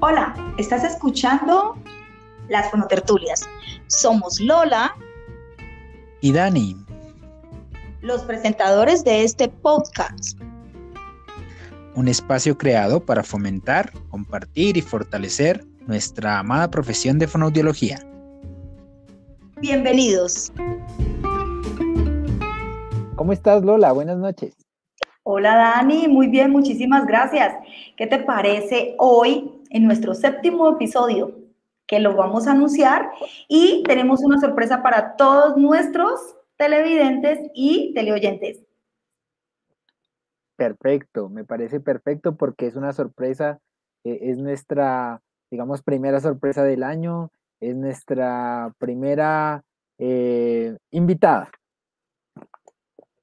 Hola, estás escuchando las fonotertulias. Somos Lola y Dani, los presentadores de este podcast. Un espacio creado para fomentar, compartir y fortalecer nuestra amada profesión de fonoaudiología. Bienvenidos. ¿Cómo estás, Lola? Buenas noches. Hola, Dani. Muy bien, muchísimas gracias. ¿Qué te parece hoy en nuestro séptimo episodio? Que lo vamos a anunciar y tenemos una sorpresa para todos nuestros televidentes y teleoyentes. Perfecto, me parece perfecto porque es una sorpresa, eh, es nuestra, digamos, primera sorpresa del año, es nuestra primera eh, invitada.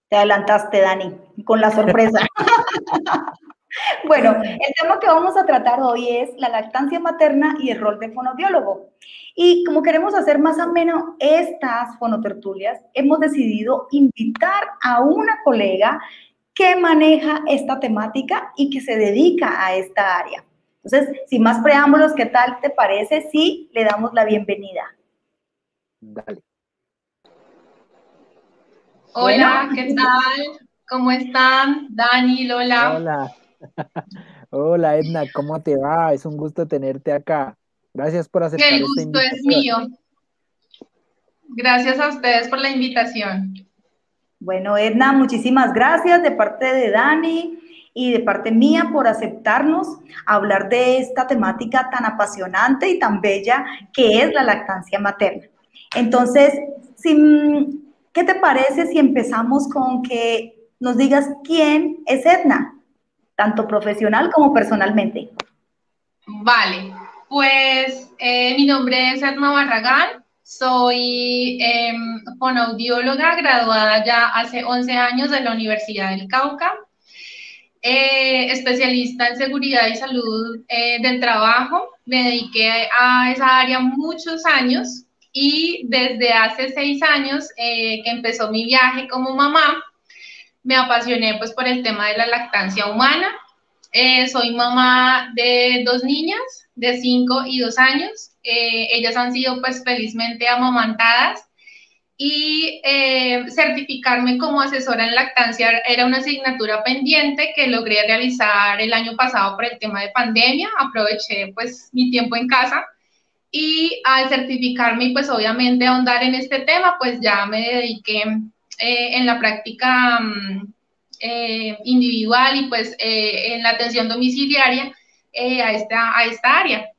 Te adelantaste, Dani, con la sorpresa. bueno, el tema que vamos a tratar hoy es la lactancia materna y el rol de fonoaudiólogo. Y como queremos hacer más ameno estas fonotertulias, hemos decidido invitar a una colega que maneja esta temática y que se dedica a esta área. Entonces, sin más preámbulos, ¿qué tal te parece si le damos la bienvenida? Dale. Hola, ¿qué tal? ¿Cómo están? Dani, Lola. Hola. Hola, Edna, ¿cómo te va? Es un gusto tenerte acá. Gracias por aceptar El gusto es mío. Gracias a ustedes por la invitación. Bueno, Edna, muchísimas gracias de parte de Dani y de parte mía por aceptarnos hablar de esta temática tan apasionante y tan bella que es la lactancia materna. Entonces, ¿Qué te parece si empezamos con que nos digas quién es Edna, tanto profesional como personalmente? Vale, pues eh, mi nombre es Edna Barragán, soy eh, fonoaudióloga graduada ya hace 11 años de la Universidad del Cauca, eh, especialista en seguridad y salud eh, del trabajo, me dediqué a esa área muchos años y desde hace seis años eh, que empezó mi viaje como mamá, me apasioné pues por el tema de la lactancia humana. Eh, soy mamá de dos niñas de cinco y dos años. Eh, ellas han sido pues felizmente amamantadas y certificarme como asesora en lactancia era una asignatura pendiente que logré realizar el año pasado por el tema de pandemia. Aproveché pues mi tiempo en casa y al certificarme pues obviamente ahondar en este tema, pues ya me dediqué eh, en la práctica mm, eh, individual y pues eh, en la atención domiciliaria a, esta, a esta área.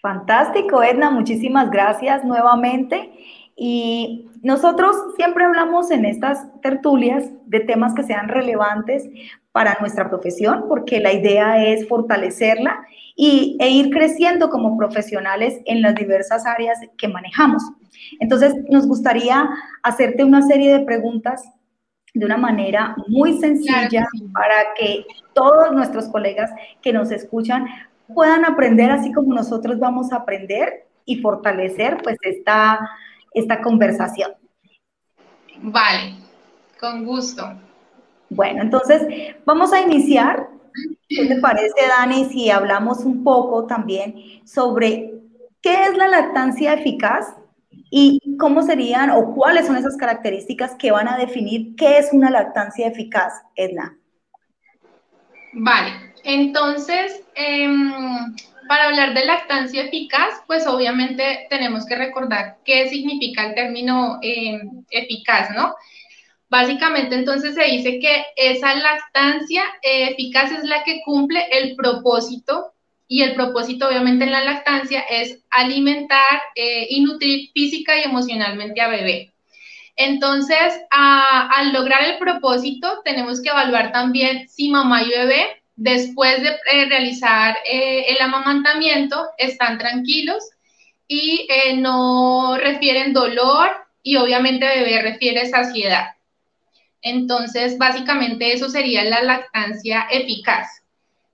Fantástico, Edna, muchísimas gracias nuevamente. Y nosotros siempre hablamos en estas tertulias de temas que sean relevantes para nuestra profesión, porque la idea es fortalecerla y, e ir creciendo como profesionales en las diversas áreas que manejamos. Entonces, nos gustaría hacerte una serie de preguntas de una manera muy sencilla para que todos nuestros colegas que nos escuchan puedan aprender así como nosotros vamos a aprender y fortalecer pues esta, esta conversación. Vale, con gusto. Bueno, entonces vamos a iniciar ¿Qué te parece, Dani, si hablamos un poco también sobre qué es la lactancia eficaz y cómo serían o cuáles son esas características que van a definir qué es una lactancia eficaz, Edna? Vale, entonces, em, para hablar de lactancia eficaz, pues obviamente tenemos que recordar qué significa el término em, eficaz, ¿no? Básicamente entonces se dice que esa lactancia eh, eficaz es la que cumple el propósito y el propósito obviamente en la lactancia es alimentar eh, y nutrir física y emocionalmente a bebé. Entonces, al lograr el propósito, tenemos que evaluar también si mamá y bebé, después de eh, realizar el amamantamiento, están tranquilos y no refieren dolor y obviamente bebé refiere saciedad. Entonces, básicamente eso sería la lactancia eficaz.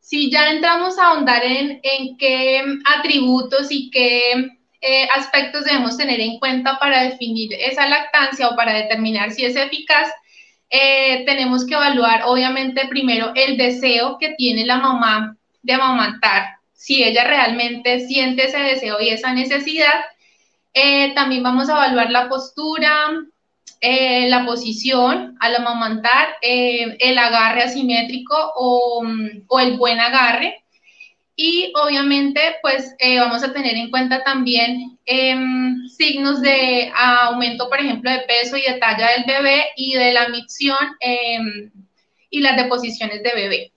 Si ya entramos a ahondar en, qué atributos y qué eh, aspectos debemos tener en cuenta para definir esa lactancia o para determinar si es eficaz, eh, tenemos que evaluar obviamente primero el deseo que tiene la mamá de amamantar, si ella realmente siente ese deseo y esa necesidad. Eh, también vamos a evaluar la postura, eh, la posición al amamantar, eh, el agarre asimétrico o, o, el buen agarre. Y obviamente, pues vamos a tener en cuenta también em, signos de aumento, por ejemplo, de peso y de talla del bebé y de la micción em, y las deposiciones de bebé.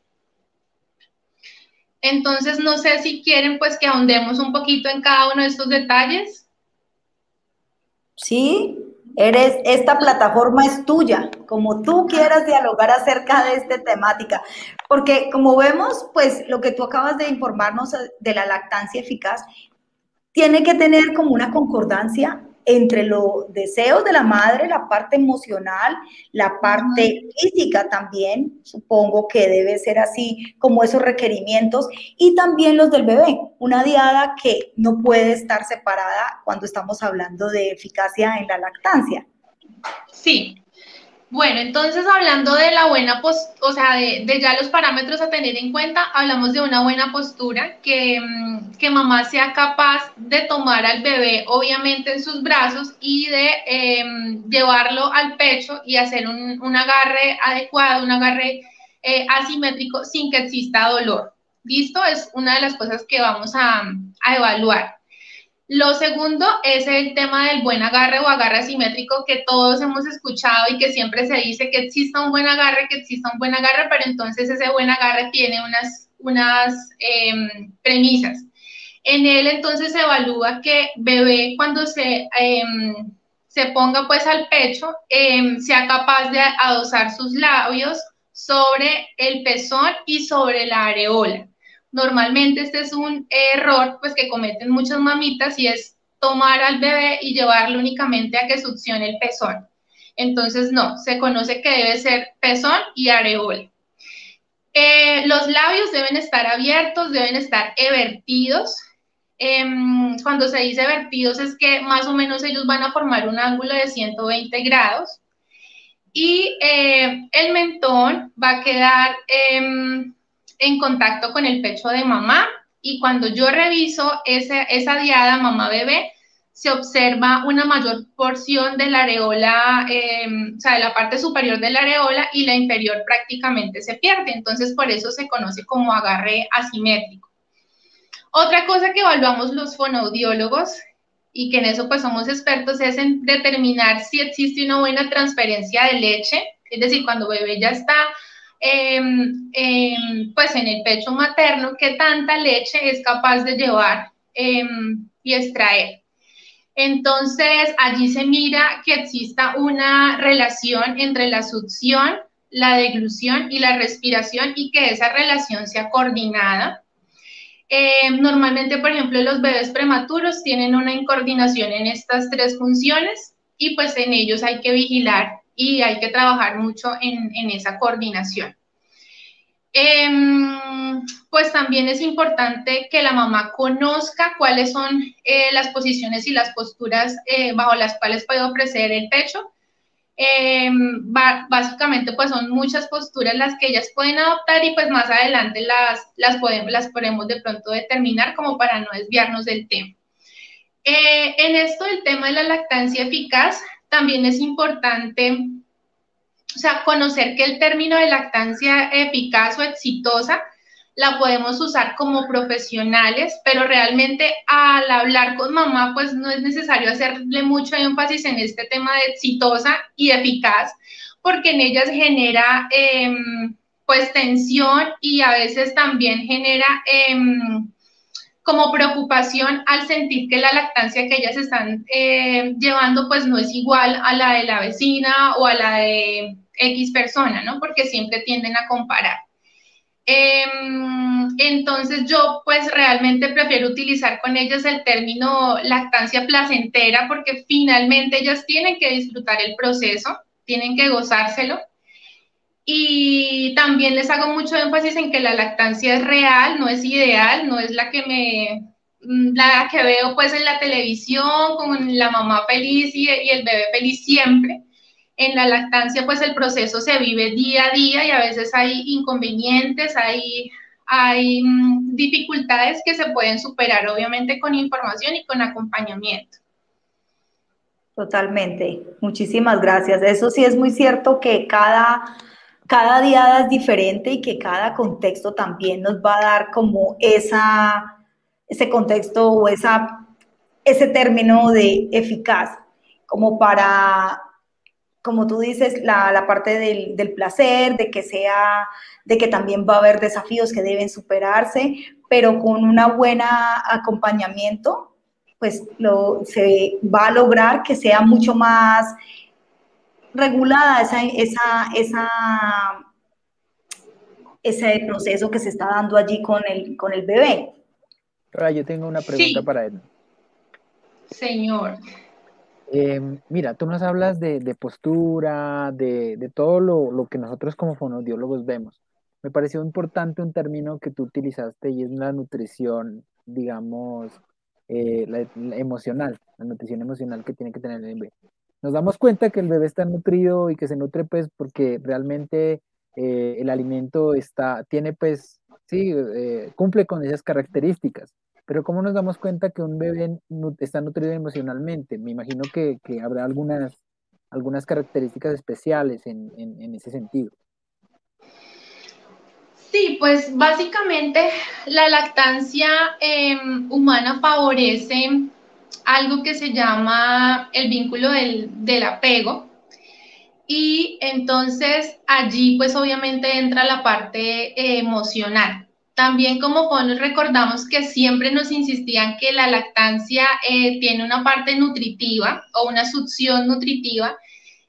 Entonces, no sé si quieren pues que ahondemos un poquito en cada uno de estos detalles. Sí, eres, esta plataforma es tuya, como tú quieras dialogar acerca de esta temática. Porque como vemos, pues lo que tú acabas de informarnos de la lactancia eficaz, tiene que tener como una concordancia entre los deseos de la madre, la parte emocional, la parte física también, supongo que debe ser así como esos requerimientos, y también los del bebé, una diada que no puede estar separada cuando estamos hablando de eficacia en la lactancia. Sí, bueno, entonces hablando de la buena postura, o sea, de, ya los parámetros a tener en cuenta, hablamos de una buena postura, que, mm, que, mamá sea capaz de tomar al bebé, obviamente, en sus brazos y de em, llevarlo al pecho y hacer un, agarre adecuado, un agarre eh, asimétrico sin que exista dolor. ¿Listo? Es una de las cosas que vamos a, a evaluar. Lo segundo es el tema del buen agarre o agarre asimétrico que todos hemos escuchado y que siempre se dice que exista un buen agarre, que exista un buen agarre, pero entonces ese buen agarre tiene unas, unas em, premisas. En él entonces se evalúa que bebé cuando se, em, se ponga pues al pecho em, sea capaz de adosar sus labios sobre el pezón y sobre la areola. Normalmente este es un error pues que cometen muchas mamitas y es tomar al bebé y llevarlo únicamente a que succione el pezón. Entonces no, se conoce que debe ser pezón y areola. Eh, los labios deben estar abiertos, deben estar evertidos. Em, cuando se dice vertidos es que más o menos ellos van a formar un ángulo de 120 grados. Y eh, el mentón va a quedar em, en contacto con el pecho de mamá y cuando yo reviso esa, esa diada mamá-bebé, se observa una mayor porción de la areola, em, o sea, de la parte superior de la areola y la inferior prácticamente se pierde. Entonces, por eso se conoce como agarre asimétrico. Otra cosa que evaluamos los fonoaudiólogos y que en eso pues somos expertos es en determinar si existe una buena transferencia de leche, es decir, cuando bebé ya está Em, em, pues en el pecho materno, qué tanta leche es capaz de llevar em, y extraer. Entonces, allí se mira que exista una relación entre la succión, la deglución y la respiración y que esa relación sea coordinada. normalmente, por ejemplo, los bebés prematuros tienen una incoordinación en estas tres funciones y pues en ellos hay que vigilar y hay que trabajar mucho en, esa coordinación. Em, pues también es importante que la mamá conozca cuáles son eh, las posiciones y las posturas eh, bajo las cuales puede ofrecer el pecho. Em, básicamente, pues son muchas posturas las que ellas pueden adoptar y pues más adelante las, las, podemos, las podemos de pronto determinar como para no desviarnos del tema. Eh, en esto del tema de la lactancia eficaz, también es importante, o sea, conocer que el término de lactancia eficaz o exitosa la podemos usar como profesionales, pero realmente al hablar con mamá, pues no es necesario hacerle mucho énfasis en este tema de exitosa y eficaz, porque en ellas genera em, pues tensión y a veces también genera... Em, como preocupación al sentir que la lactancia que ellas están eh, llevando pues no es igual a la de la vecina o a la de X persona, ¿no? Porque siempre tienden a comparar. Em, entonces yo pues realmente prefiero utilizar con ellas el término lactancia placentera porque finalmente ellas tienen que disfrutar el proceso, tienen que gozárselo y también les hago mucho énfasis en que la lactancia es real, no es ideal, no es la que me mm, la que veo pues en la televisión con la mamá feliz y, el bebé feliz siempre. En la lactancia pues el proceso se vive día a día y a veces hay inconvenientes, hay, hay mm, dificultades que se pueden superar, obviamente, con información y con acompañamiento. Totalmente. Muchísimas gracias. Eso sí es muy cierto que cada, cada día es diferente y que cada contexto también nos va a dar como esa, ese contexto o esa, ese término de eficaz, como para, como tú dices, la, la parte del, del, placer, de que sea, de que también va a haber desafíos que deben superarse, pero con una buena acompañamiento pues lo, se va a lograr que sea mucho más regulada esa, esa, esa, ese proceso que se está dando allí con el, con el bebé. Ahora yo tengo una pregunta para él. Señor. Em, mira, tú nos hablas de, de postura, de, de todo lo, lo, que nosotros como fonodiólogos vemos. Me pareció importante un término que tú utilizaste y es la nutrición, digamos, eh, la, emocional, la nutrición emocional que tiene que tener el bebé. Nos damos cuenta que el bebé está nutrido y que se nutre pues porque realmente eh, el alimento está, tiene pues, sí, eh, cumple con esas características. Pero ¿cómo nos damos cuenta que un bebé está nutrido emocionalmente? Me imagino que, que habrá algunas, algunas características especiales en, en, ese sentido. Sí, pues básicamente la lactancia em, humana favorece algo que se llama el vínculo del, del, apego. Y entonces allí pues obviamente entra la parte emocional. También como nos recordamos que siempre nos insistían que la lactancia eh, tiene una parte nutritiva o una succión nutritiva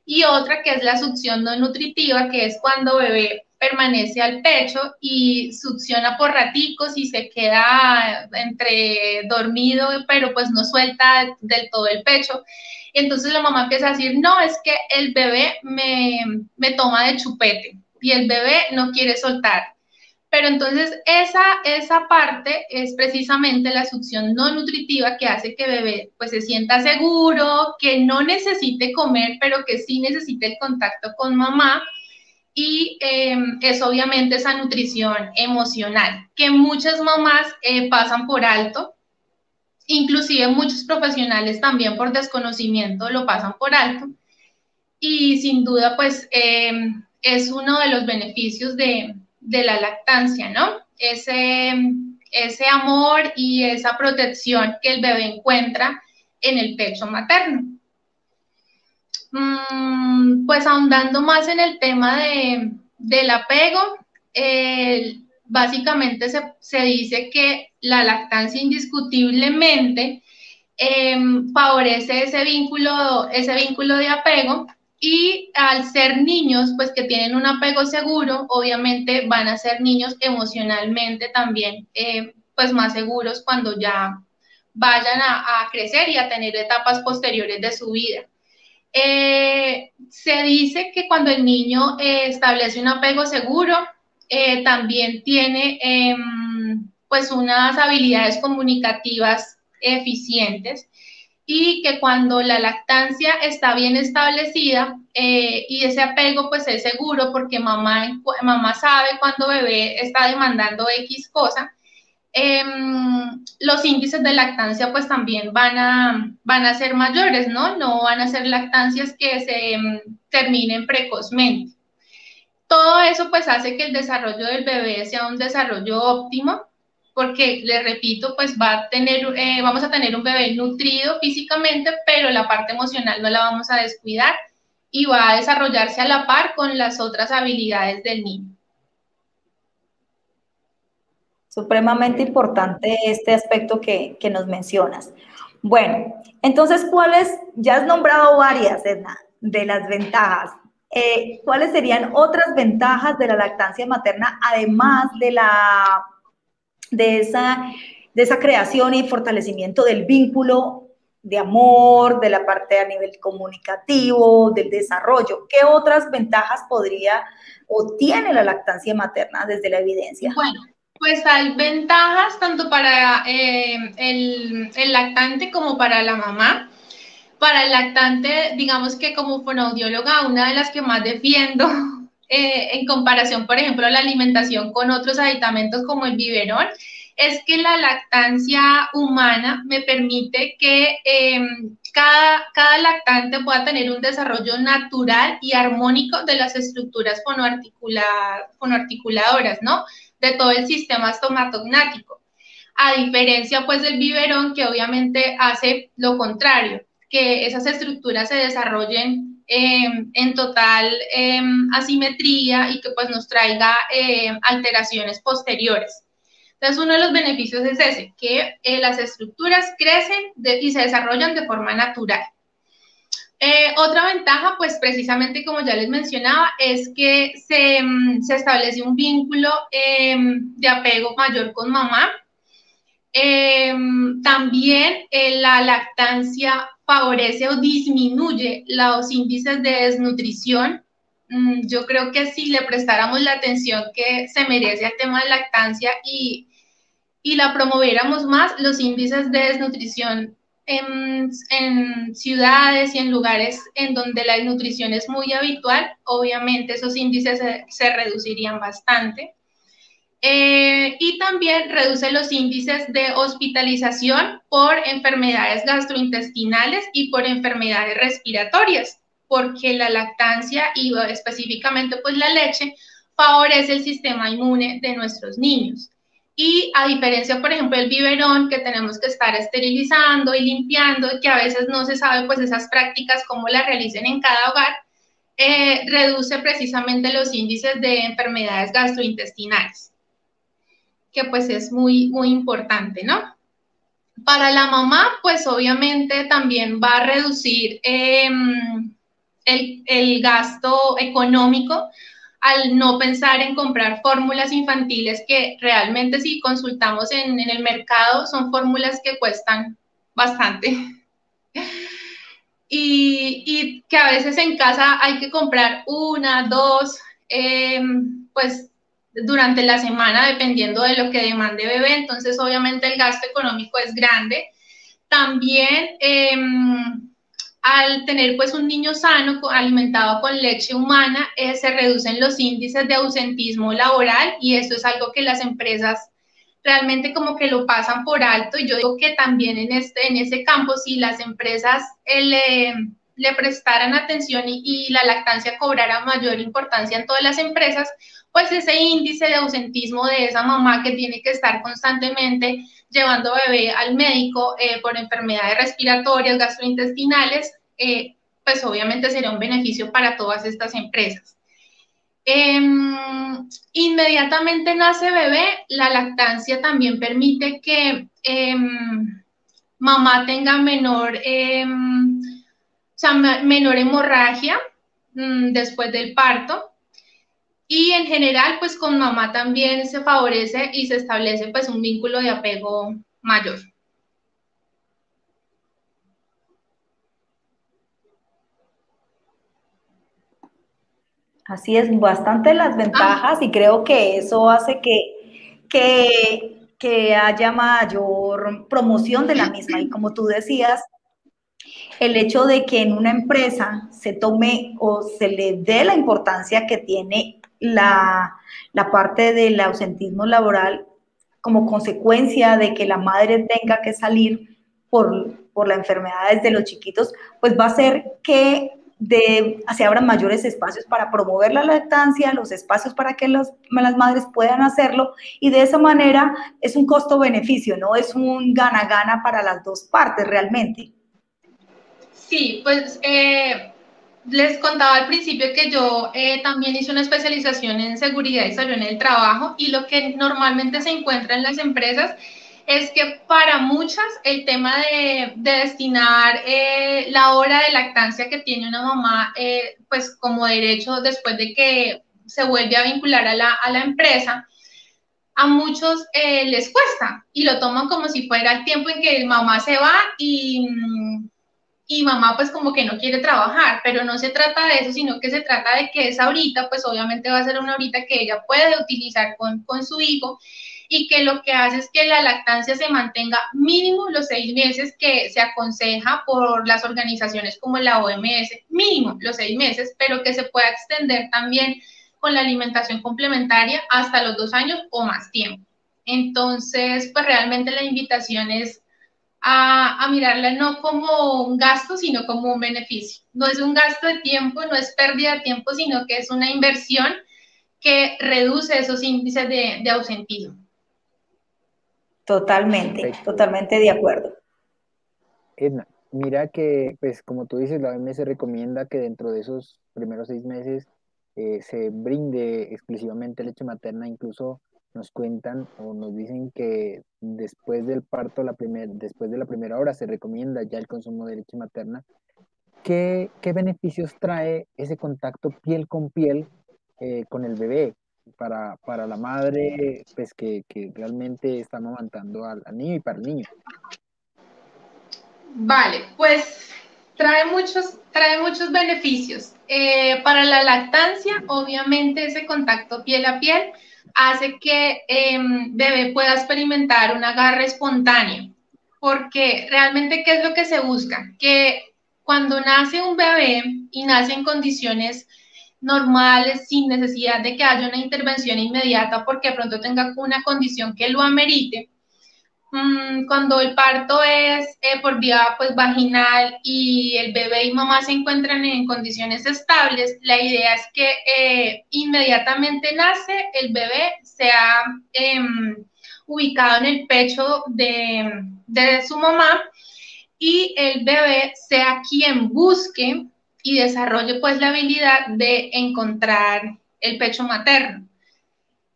y otra que es la succión no nutritiva, que es cuando bebé permanece al pecho y succiona por raticos y se queda entre dormido, pero pues no suelta del todo el pecho. entonces la mamá empieza a decir, no, es que el bebé me, me toma de chupete y el bebé no quiere soltar. Pero entonces esa, esa parte es precisamente la succión no nutritiva que hace que el bebé pues se sienta seguro, que no necesite comer, pero que sí necesite el contacto con mamá y em, es obviamente esa nutrición emocional que muchas mamás eh, pasan por alto, inclusive muchos profesionales también por desconocimiento lo pasan por alto y sin duda pues em, es uno de los beneficios de, de, la lactancia, ¿no? Ese, ese amor y esa protección que el bebé encuentra en el pecho materno. Mm, pues ahondando más en el tema de, del apego, básicamente se, dice que la lactancia indiscutiblemente em, favorece ese vínculo, ese vínculo de apego y al ser niños, pues que tienen un apego seguro, obviamente van a ser niños emocionalmente también, eh, pues más seguros cuando ya vayan a crecer y a tener etapas posteriores de su vida. Eh, se dice que cuando el niño eh, establece un apego seguro, eh, también tiene em, pues unas habilidades comunicativas eficientes y que cuando la lactancia está bien establecida y ese apego pues es seguro porque mamá, mamá sabe cuando bebé está demandando X cosa, Em, los índices de lactancia pues también van a, van a ser mayores, ¿no? No van a ser lactancias que se em, terminen precozmente. Todo eso pues hace que el desarrollo del bebé sea un desarrollo óptimo, porque le repito, pues va a tener, eh, vamos a tener un bebé nutrido físicamente, pero la parte emocional no la vamos a descuidar y va a desarrollarse a la par con las otras habilidades del niño. Supremamente importante este aspecto que, nos mencionas. Bueno, entonces, ¿cuáles? Ya has nombrado varias, Edna, de las ventajas. Eh, ¿Cuáles serían otras ventajas de la lactancia materna, además de, la, de, esa, de esa creación y fortalecimiento del vínculo de amor, de la parte a nivel comunicativo, del desarrollo? ¿Qué otras ventajas podría o tiene la lactancia materna desde la evidencia? Bueno, pues hay ventajas tanto para eh, el, lactante como para la mamá. Para el lactante, digamos que como fonoaudióloga, una de las que más defiendo eh, en comparación, por ejemplo, a la alimentación con otros aditamentos como el biberón, es que la lactancia humana me permite que em, cada, cada, lactante pueda tener un desarrollo natural y armónico de las estructuras fonoarticuladoras, ¿no? De todo el sistema estomatognático. A diferencia, pues, del biberón, que obviamente hace lo contrario, que esas estructuras se desarrollen em, en total em, asimetría y que, pues, nos traiga alteraciones posteriores. Entonces, uno de los beneficios es ese, que eh, las estructuras crecen y se desarrollan de forma natural. Eh, otra ventaja, pues precisamente como ya les mencionaba, es que se, mm, establece un vínculo em, de apego mayor con mamá. Em, también eh, la lactancia favorece o disminuye los índices de desnutrición. Mm, yo creo que si le prestáramos la atención que se merece al tema de lactancia y y la promoviéramos más, los índices de desnutrición en, ciudades y en lugares en donde la desnutrición es muy habitual, obviamente esos índices se, reducirían bastante. Eh, y también reduce los índices de hospitalización por enfermedades gastrointestinales y por enfermedades respiratorias, porque la lactancia y específicamente pues la leche favorece el sistema inmune de nuestros niños. Y a diferencia, por ejemplo, del biberón, que tenemos que estar esterilizando y limpiando, que a veces no se sabe pues esas prácticas cómo las realicen en cada hogar, eh, reduce precisamente los índices de enfermedades gastrointestinales, que pues es muy, muy importante, ¿no? Para la mamá, pues obviamente también va a reducir em, el, el gasto económico, al no pensar en comprar fórmulas infantiles que realmente si consultamos en, el mercado son fórmulas que cuestan bastante. Y, que a veces en casa hay que comprar una, dos, em, pues durante la semana, dependiendo de lo que demande bebé. Entonces, obviamente el gasto económico es grande. También em, al tener pues un niño sano alimentado con leche humana, eh, se reducen los índices de ausentismo laboral y eso es algo que las empresas realmente como que lo pasan por alto. Y yo digo que también en, este, en ese campo si las empresas eh, le, le, prestaran atención y, y la lactancia cobrara mayor importancia en todas las empresas, pues ese índice de ausentismo de esa mamá que tiene que estar constantemente llevando bebé al médico eh, por enfermedades respiratorias, gastrointestinales, eh, pues obviamente sería un beneficio para todas estas empresas. Em, inmediatamente nace bebé, la lactancia también permite que em, mamá tenga menor, em, menor hemorragia mm, después del parto. Y en general, pues con mamá también se favorece y se establece pues un vínculo de apego mayor. Así es, bastante las ventajas y creo que eso hace que, que, que, haya mayor promoción de la misma. Y como tú decías, el hecho de que en una empresa se tome o se le dé la importancia que tiene la, parte del ausentismo laboral como consecuencia de que la madre tenga que salir por, por las enfermedades de los chiquitos, pues va a ser que de, se abran mayores espacios para promover la lactancia, los espacios para que las madres puedan hacerlo y de esa manera es un costo-beneficio, no es un gana-gana para las dos partes realmente. Sí, pues eh, les contaba al principio que yo eh, también hice una especialización en seguridad y salud en el trabajo y lo que normalmente se encuentra en las empresas es que para muchas el tema de, destinar eh, la hora de lactancia que tiene una mamá, eh, pues como derecho después de que se vuelve a vincular a la, empresa, a muchos les cuesta y lo toman como si fuera el tiempo en que el mamá se va y mm, y mamá pues como que no quiere trabajar, pero no se trata de eso, sino que se trata de que esa horita pues obviamente va a ser una horita que ella puede utilizar con, con su hijo y que lo que hace es que la lactancia se mantenga mínimo los seis meses que se aconseja por las organizaciones como la OMS, mínimo los seis meses, pero que se pueda extender también con la alimentación complementaria hasta los dos años o más tiempo. Entonces, pues realmente la invitación es a, a, mirarla no como un gasto, sino como un beneficio. No es un gasto de tiempo, no es pérdida de tiempo, sino que es una inversión que reduce esos índices de, de ausentismo. Totalmente, totalmente de acuerdo. Edna, mira que, pues como tú dices, la OMS recomienda que dentro de esos primeros seis meses eh, se brinde exclusivamente leche materna, incluso nos cuentan o nos dicen que después del parto, la primer, después de la primera hora, se recomienda ya el consumo de leche materna. ¿Qué, qué beneficios trae ese contacto piel con piel eh, con el bebé para, para la madre pues, que, que realmente está amamantando al, niño y para el niño? Vale, pues trae muchos, trae muchos beneficios. Eh, para la lactancia, obviamente ese contacto piel a piel hace que em, bebé pueda experimentar un agarre espontáneo, porque realmente, ¿qué es lo que se busca? Que cuando nace un bebé y nace en condiciones normales, sin necesidad de que haya una intervención inmediata, porque de pronto tenga una condición que lo amerite, mm, cuando el parto es eh, por vía pues, vaginal y el bebé y mamá se encuentran en condiciones estables, la idea es que eh, inmediatamente nace, el bebé sea em, ubicado en el pecho de, de su mamá y el bebé sea quien busque y desarrolle pues la habilidad de encontrar el pecho materno.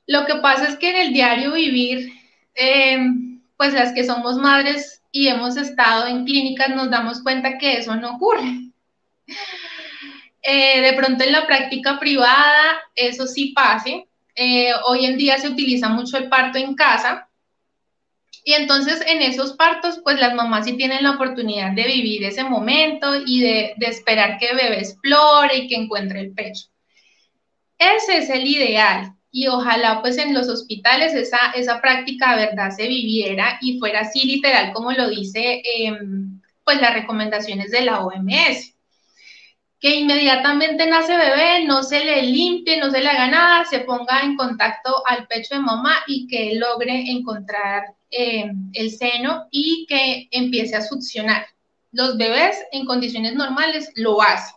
Lo que pasa es que en el diario vivir, em, pues las que somos madres y hemos estado en clínicas nos damos cuenta que eso no ocurre. Eh, de pronto en la práctica privada eso sí pase. Eh, hoy en día se utiliza mucho el parto en casa, y entonces en esos partos, pues las mamás sí tienen la oportunidad de vivir ese momento y de, esperar que el bebé explore y que encuentre el pecho. Ese es el ideal y ojalá pues en los hospitales esa, esa práctica de verdad se viviera y fuera así literal como lo dice em, pues las recomendaciones de la OMS. Que inmediatamente nace bebé, no se le limpie, no se le haga nada, se ponga en contacto al pecho de mamá y que logre encontrar eh, el seno y que empiece a succionar. Los bebés en condiciones normales lo hacen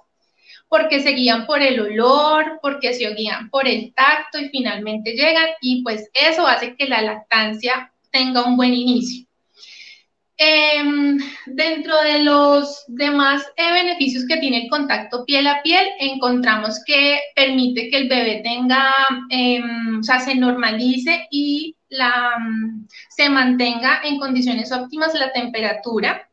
porque se guían por el olor, porque se guían por el tacto y finalmente llegan y pues eso hace que la lactancia tenga un buen inicio. Em, dentro de los demás eh, beneficios que tiene el contacto piel a piel, encontramos que permite que el bebé tenga, em, o sea, se normalice y la, mm, se mantenga en condiciones óptimas la temperatura.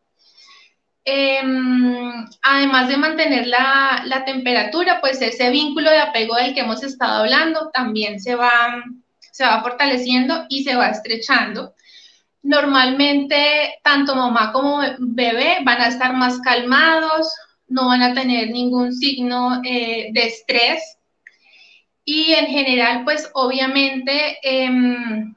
Em, además de mantener la, temperatura, pues ese vínculo de apego del que hemos estado hablando también se va, se va fortaleciendo y se va estrechando. Normalmente, tanto mamá como bebé van a estar más calmados, no van a tener ningún signo eh, de estrés. Y en general, pues obviamente em,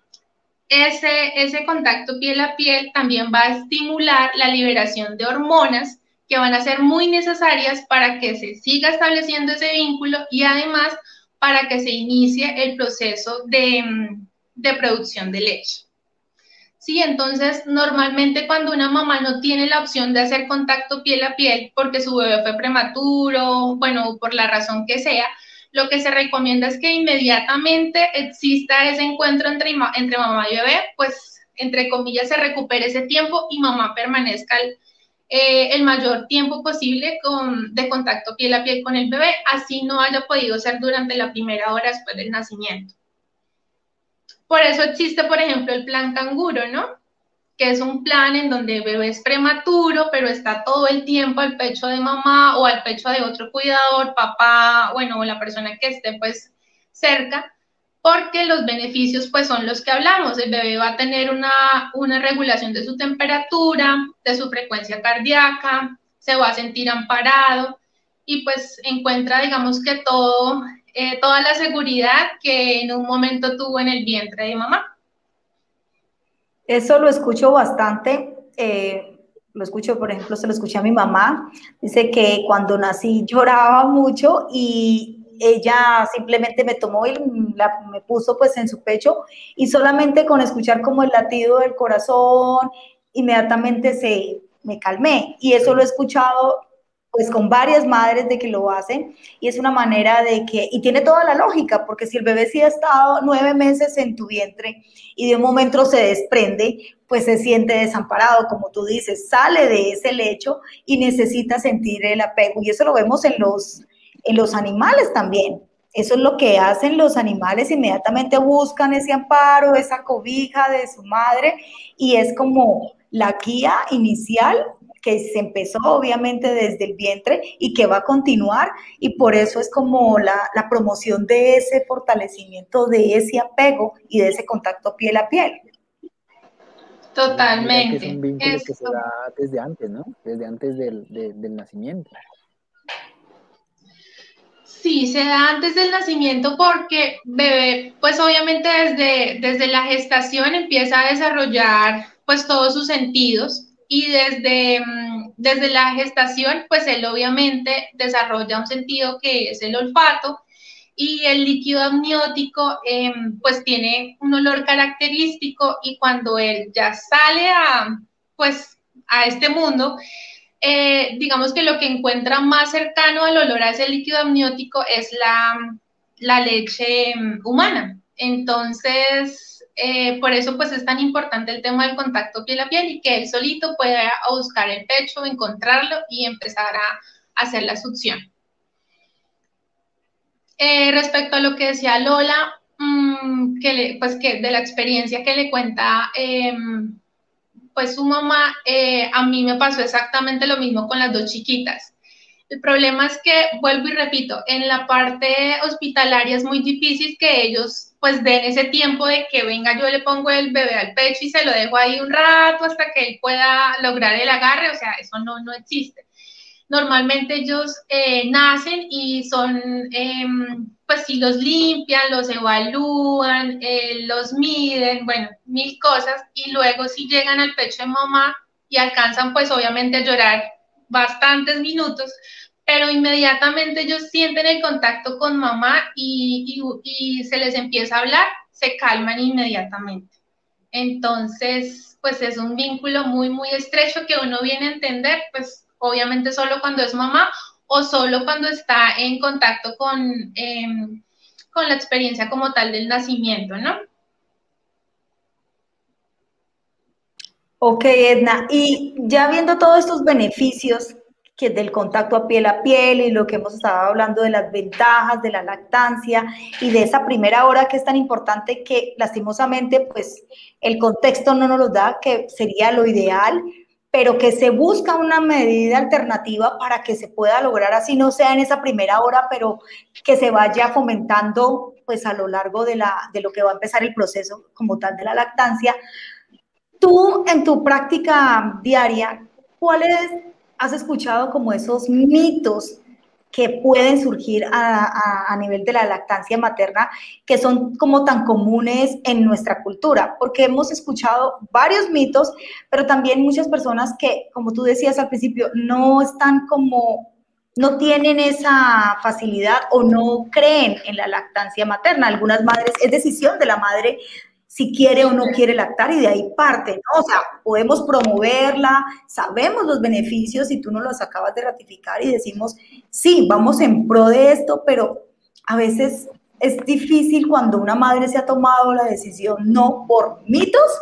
ese, ese contacto piel a piel también va a estimular la liberación de hormonas que van a ser muy necesarias para que se siga estableciendo ese vínculo y además para que se inicie el proceso de, de producción de leche. Sí, entonces normalmente cuando una mamá no tiene la opción de hacer contacto piel a piel porque su bebé fue prematuro, bueno, por la razón que sea, lo que se recomienda es que inmediatamente exista ese encuentro entre, mamá y bebé, pues entre comillas se recupere ese tiempo y mamá permanezca el, eh, el mayor tiempo posible con, de contacto piel a piel con el bebé, así no haya podido ser durante la primera hora después del nacimiento. Por eso existe, por ejemplo, el plan canguro, ¿no? Que es un plan en donde el bebé es prematuro, pero está todo el tiempo al pecho de mamá o al pecho de otro cuidador, papá, bueno, o la persona que esté pues cerca, porque los beneficios pues son los que hablamos. El bebé va a tener una, una regulación de su temperatura, de su frecuencia cardíaca, se va a sentir amparado y pues encuentra, digamos que todo, eh, toda la seguridad que en un momento tuvo en el vientre de mamá. Eso lo escucho bastante. Eh, lo escucho, por ejemplo, se lo escuché a mi mamá. Dice que cuando nací lloraba mucho y, ella simplemente me tomó y me puso pues en su pecho y solamente con escuchar como el latido del corazón, inmediatamente se me calmé. Y eso lo he escuchado pues con varias madres de que lo hacen y es una manera de que, y tiene toda la lógica, porque si el bebé sí ha estado nueve meses en tu vientre y de un momento se desprende, pues se siente desamparado, como tú dices, sale de ese lecho y necesita sentir el apego. Y eso lo vemos en los, en los animales también. Eso es lo que hacen los animales, inmediatamente buscan ese amparo, esa cobija de su madre y es como la guía inicial que se empezó obviamente desde el vientre y que va a continuar y por eso es como la, la promoción de ese fortalecimiento, de ese apego y de ese contacto piel a piel. Totalmente. es un vínculo que se da desde antes, ¿no? Desde antes del, del nacimiento. Sí, se da antes del nacimiento porque bebé, pues obviamente desde, desde la gestación empieza a desarrollar pues todos sus sentidos y desde, mm, desde la gestación, pues él obviamente desarrolla un sentido que es el olfato y el líquido amniótico em, pues tiene un olor característico y cuando él ya sale a, pues, a este mundo, eh, digamos que lo que encuentra más cercano al olor a ese líquido amniótico es la, la leche em, humana. Entonces, eh, por eso pues es tan importante el tema del contacto piel a piel y que él solito pueda buscar el pecho, encontrarlo y empezar a, hacer la succión. Eh, respecto a lo que decía Lola, mm, que pues que de la experiencia que le cuenta em, pues su mamá, eh, a mí me pasó exactamente lo mismo con las dos chiquitas. El problema es que, vuelvo y repito, en la parte hospitalaria es muy difícil que ellos pues den ese tiempo de que venga, yo le pongo el bebé al pecho y se lo dejo ahí un rato hasta que él pueda lograr el agarre, o sea, eso no, no existe. Normalmente ellos eh, nacen y son, em, pues si los limpian, los evalúan, eh, los miden, bueno, mil cosas, y luego si llegan al pecho de mamá y alcanzan pues obviamente a llorar bastantes minutos, pero inmediatamente ellos sienten el contacto con mamá y, se les empieza a hablar, se calman inmediatamente. Entonces, pues es un vínculo muy, muy estrecho que uno viene a entender, pues obviamente solo cuando es mamá o solo cuando está en contacto con, em, con la experiencia como tal del nacimiento, ¿no? Ok, Edna, y ya viendo todos estos beneficios que del contacto a piel a piel y lo que hemos estado hablando de las ventajas de la lactancia y de esa primera hora que es tan importante que lastimosamente pues el contexto no nos lo da, que sería lo ideal, pero que se busca una medida alternativa para que se pueda lograr así, no sea en esa primera hora, pero que se vaya fomentando pues a lo largo de, la, de lo que va a empezar el proceso como tal de la lactancia. Tú en tu práctica diaria, ¿cuáles has escuchado como esos mitos que pueden surgir a, nivel de la lactancia materna, que son como tan comunes en nuestra cultura, porque hemos escuchado varios mitos, pero también muchas personas que, como tú decías al principio, no están como, no tienen esa facilidad o no creen en la lactancia materna. Algunas madres, es decisión de la madre si quiere o no quiere lactar y de ahí parte, ¿no? O sea, podemos promoverla, sabemos los beneficios y tú nos los acabas de ratificar y decimos, sí, vamos en pro de esto, pero a veces es difícil cuando una madre se ha tomado la decisión no por mitos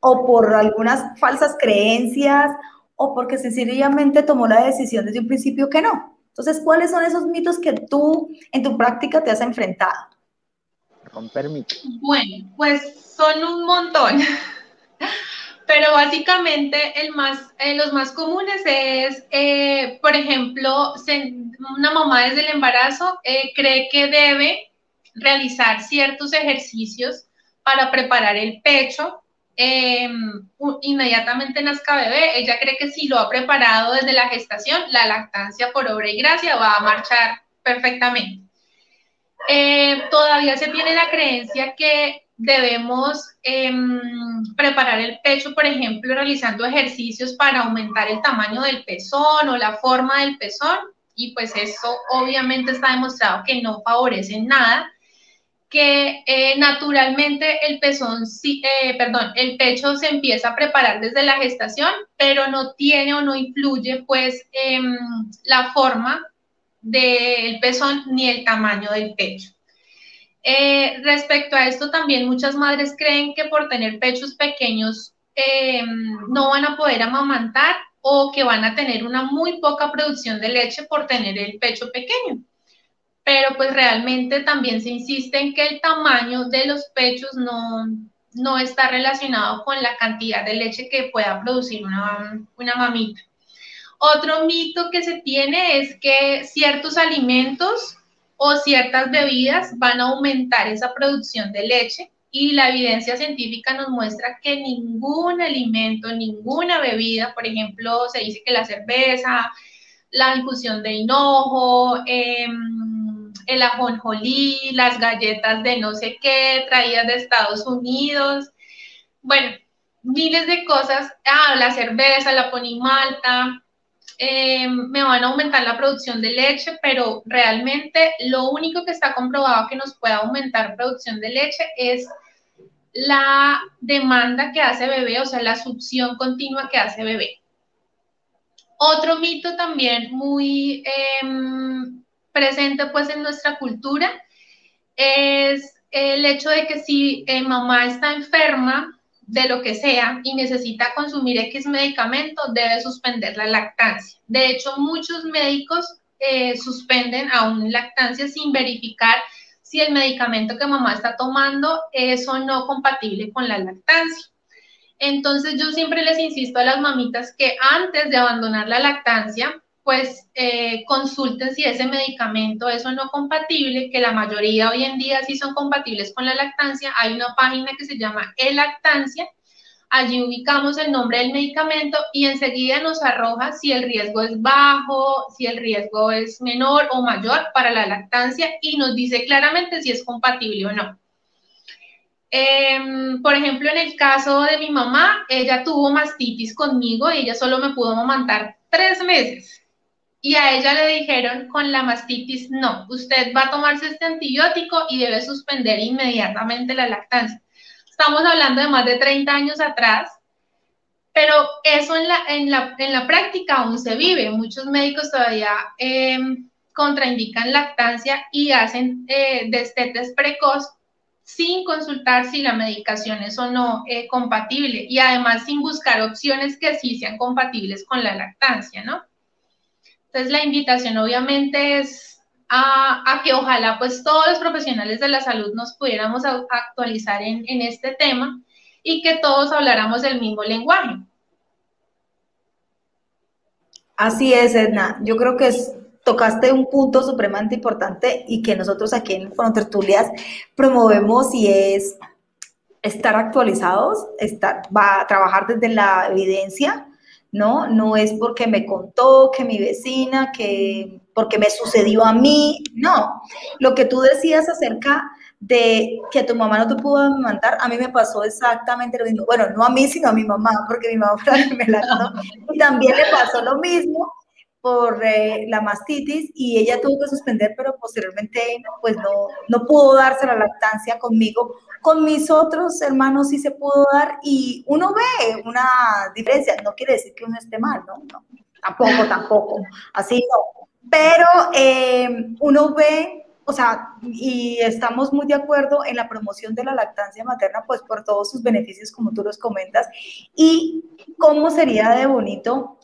o por algunas falsas creencias o porque sencillamente tomó la decisión desde un principio que no. Entonces, ¿cuáles son esos mitos que tú en tu práctica te has enfrentado? Bueno, pues son un montón. Pero básicamente el más, eh, los más comunes es, eh, por ejemplo, una mamá desde el embarazo eh, cree que debe realizar ciertos ejercicios para preparar el pecho. Em, inmediatamente nazca bebé, ella cree que si lo ha preparado desde la gestación, la lactancia por obra y gracia va a marchar perfectamente. Eh, todavía se tiene la creencia que debemos em, preparar el pecho, por ejemplo, realizando ejercicios para aumentar el tamaño del pezón o la forma del pezón, y pues eso obviamente está demostrado que no favorece nada, que eh, naturalmente el pezón, eh, perdón, el pecho se empieza a preparar desde la gestación, pero no tiene o no influye pues en la forma del pezón ni el tamaño del pecho. Eh, respecto a esto, también muchas madres creen que por tener pechos pequeños no van a poder amamantar o que van a tener una muy poca producción de leche por tener el pecho pequeño pero pues realmente también se insiste en que el tamaño de los pechos no, no está relacionado con la cantidad de leche que pueda producir una, una mamita. Otro mito que se tiene es que ciertos alimentos o ciertas bebidas van a aumentar esa producción de leche y la evidencia científica nos muestra que ningún alimento, ninguna bebida, por ejemplo, se dice que la cerveza, la infusión de hinojo, eh, el ajonjolí, las galletas de no sé qué, traídas de Estados Unidos. Bueno, miles de cosas. Ah, la cerveza, la ponimalta, eh, me van a aumentar la producción de leche, pero realmente lo único que está comprobado que nos puede aumentar producción de leche es la demanda que hace bebé, o sea, la succión continua que hace bebé. Otro mito también muy em, presente pues en nuestra cultura es el hecho de que si eh, mamá está enferma de lo que sea y necesita consumir X medicamento, debe suspender la lactancia. De hecho, muchos médicos eh, suspenden aún lactancia sin verificar si el medicamento que mamá está tomando es o no compatible con la lactancia. Entonces yo siempre les insisto a las mamitas que antes de abandonar la lactancia, pues eh, consulten si ese medicamento es o no compatible, que la mayoría hoy en día sí son compatibles con la lactancia. Hay una página que se llama e-lactancia. Allí ubicamos el nombre del medicamento y enseguida nos arroja si el riesgo es bajo, si el riesgo es menor o mayor para la lactancia y nos dice claramente si es compatible o no. Em, por ejemplo, en el caso de mi mamá, ella tuvo mastitis conmigo y ella solo me pudo amamantar tres meses y a ella le dijeron con la mastitis, no, usted va a tomarse este antibiótico y debe suspender inmediatamente la lactancia. Estamos hablando de más de 30 años atrás, pero eso en la, en la, en la práctica aún se vive. Muchos médicos todavía em, contraindican lactancia y hacen eh, destetes precoz sin consultar si la medicación es o no eh, compatible y además sin buscar opciones que sí sean compatibles con la lactancia, ¿no? Entonces la invitación obviamente es a, que ojalá pues todos los profesionales de la salud nos pudiéramos actualizar en, este tema y que todos habláramos el mismo lenguaje. Así es, Edna. Yo creo que tocaste un punto supremamente importante y que nosotros aquí en Tertulias promovemos y es estar actualizados, estar, va a trabajar desde la evidencia, ¿no? No es porque me contó que mi vecina, que porque me sucedió a mí, no. Lo que tú decías acerca de que tu mamá no te pudo mandar, a mí me pasó exactamente lo mismo. Bueno, no a mí, sino a mi mamá, porque mi mamá me la Y también le pasó lo mismo por eh, la mastitis y ella tuvo que suspender, pero posteriormente pues no, no pudo darse la lactancia conmigo con mis otros hermanos sí se pudo dar y uno ve una diferencia. No quiere decir que uno esté mal, ¿no? no tampoco, tampoco. Así no. Pero eh, uno ve, o sea, y estamos muy de acuerdo en la promoción de la lactancia materna, pues por todos sus beneficios, como tú los comentas. Y cómo sería de bonito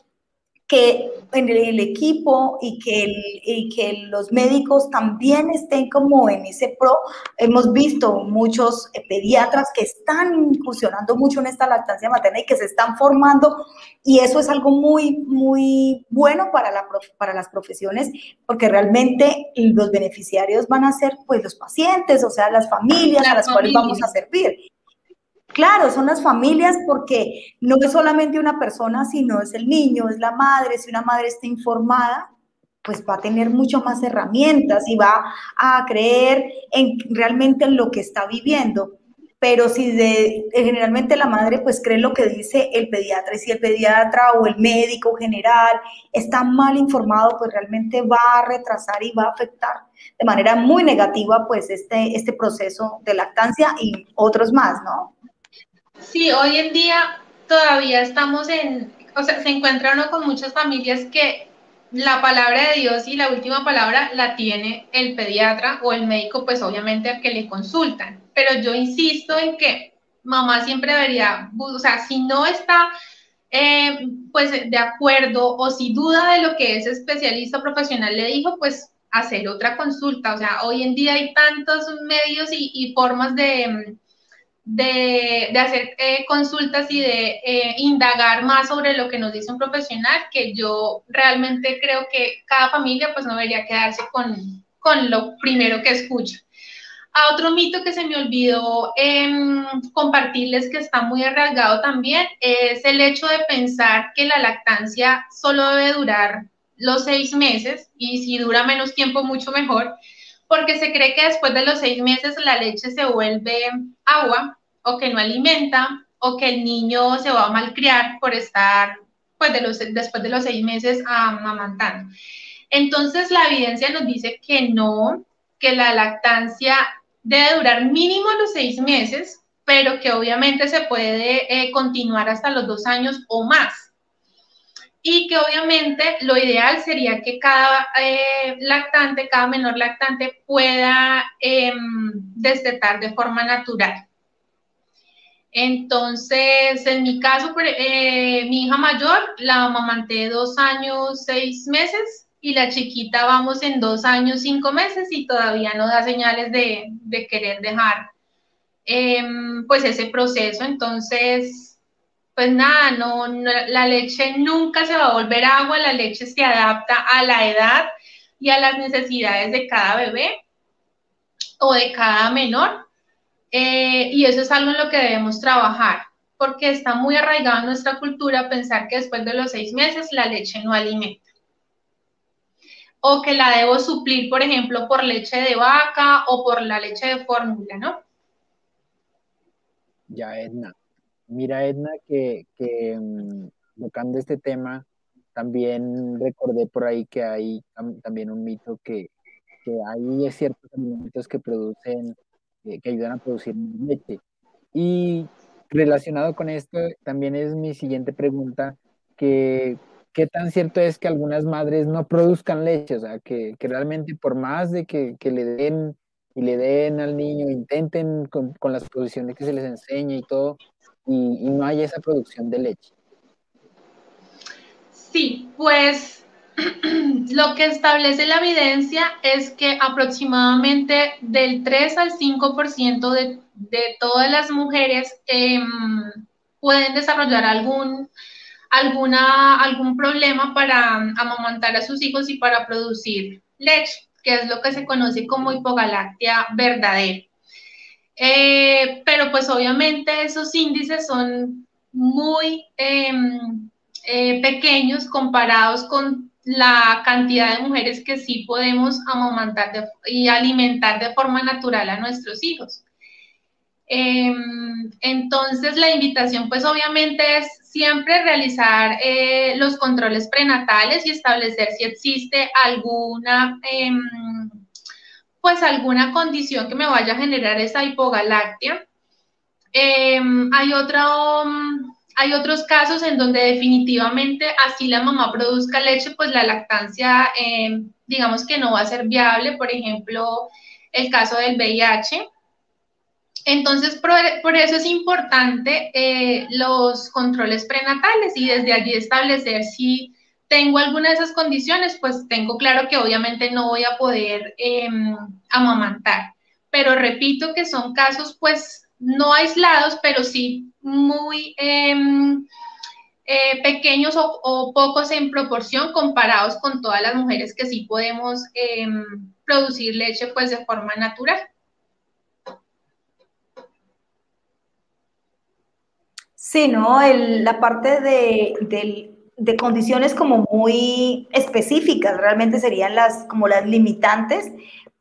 que en el equipo y que, y que los médicos también estén como en ese pro. Hemos visto muchos eh, pediatras que están incursionando mucho en esta lactancia materna y que se están formando y eso es algo muy, muy bueno para, la, para las profesiones porque realmente los beneficiarios van a ser pues los pacientes, o sea, las familias a las cuales vamos a servir. Claro, son las familias porque no es solamente una persona, sino es el niño, es la madre. Si una madre está informada, pues va a tener mucho más herramientas y va a creer en realmente en lo que está viviendo. pero si de, generalmente la madre pues cree lo que dice el pediatra y si el pediatra o el médico general está mal informado pues realmente va a retrasar y va a afectar de manera muy negativa pues este, este proceso de lactancia y otros más, ¿no? Sí, hoy en día todavía estamos en, o sea, se encuentra uno con muchas familias que la palabra de Dios y la última palabra la tiene el pediatra o el médico, pues obviamente al que le consultan. Pero yo insisto en que mamá siempre debería, o sea, si no está eh, pues de acuerdo o si duda de lo que ese especialista profesional le dijo, pues hacer otra consulta. O sea, hoy en día hay tantos medios y formas de de, hacer eh, consultas y de eh, indagar más sobre lo que nos dice un profesional, que yo realmente creo que cada familia pues no debería quedarse con, con lo primero que escucha. A otro mito que se me olvidó em, compartirles que está muy arraigado también es el hecho de pensar que la lactancia solo debe durar los seis meses y si dura menos tiempo mucho mejor porque se cree que después de los seis meses la leche se vuelve agua o que no alimenta o que el niño se va a malcriar por estar pues de los, después de los seis meses amamantando. Entonces la evidencia nos dice que no, que la lactancia debe durar mínimo los seis meses, pero que obviamente se puede eh, continuar hasta los dos años o más y que obviamente lo ideal sería que cada eh, lactante, cada menor lactante pueda em, destetar de forma natural. Entonces, en mi caso, eh, mi hija mayor la amamanté dos años, seis meses y la chiquita vamos en dos años, cinco meses y todavía no da señales de, querer dejar em, pues ese proceso. Entonces, pues nada, no, la leche nunca se va a volver agua, la leche se adapta a la edad y a las necesidades de cada bebé o de cada menor. Eh, y eso es algo en lo que debemos trabajar, porque está muy arraigado en nuestra cultura pensar que después de los seis meses la leche no alimenta. O que la debo suplir, por ejemplo, por leche de vaca o por la leche de fórmula, ¿no? Ya, Edna. Mira, Edna, que, que mm, tocando este tema, también recordé por ahí que hay también un mito que, que hay ciertos alimentos que producen, eh, que ayudan a producir leche. Y relacionado con esto, también es mi siguiente pregunta, que qué tan cierto es que algunas madres no produzcan leche, o sea, que, que realmente por más de que, que, le den y le den al niño, intenten con, con las posiciones que se les enseña y todo, y, no hay esa producción de leche. Sí, pues lo que establece la evidencia es que aproximadamente del 3 al 5% de, de todas las mujeres em, pueden desarrollar algún, alguna, algún problema para amamantar a sus hijos y para producir leche, que es lo que se conoce como hipogalactia verdadera. Eh, pero pues obviamente esos índices son muy em, eh, pequeños comparados con la cantidad de mujeres que sí podemos amamantar y alimentar de forma natural a nuestros hijos. Em, entonces la invitación pues obviamente es siempre realizar eh, los controles prenatales y establecer si existe alguna em, pues alguna condición que me vaya a generar esa hipogalactia. Em, hay, otro, hay otros casos en donde definitivamente así la mamá produzca leche, pues la lactancia, em, digamos que no va a ser viable, por ejemplo, el caso del VIH. Entonces, por, eso es importante eh, los controles prenatales y desde allí establecer si tengo alguna de esas condiciones, pues tengo claro que obviamente no voy a poder em, amamantar. Pero repito que son casos pues no aislados, pero sí muy em, eh, pequeños o, pocos en proporción comparados con todas las mujeres que sí podemos em, producir leche pues de forma natural. Sí, ¿no? la parte de, del de condiciones como muy específicas, realmente serían las como las limitantes,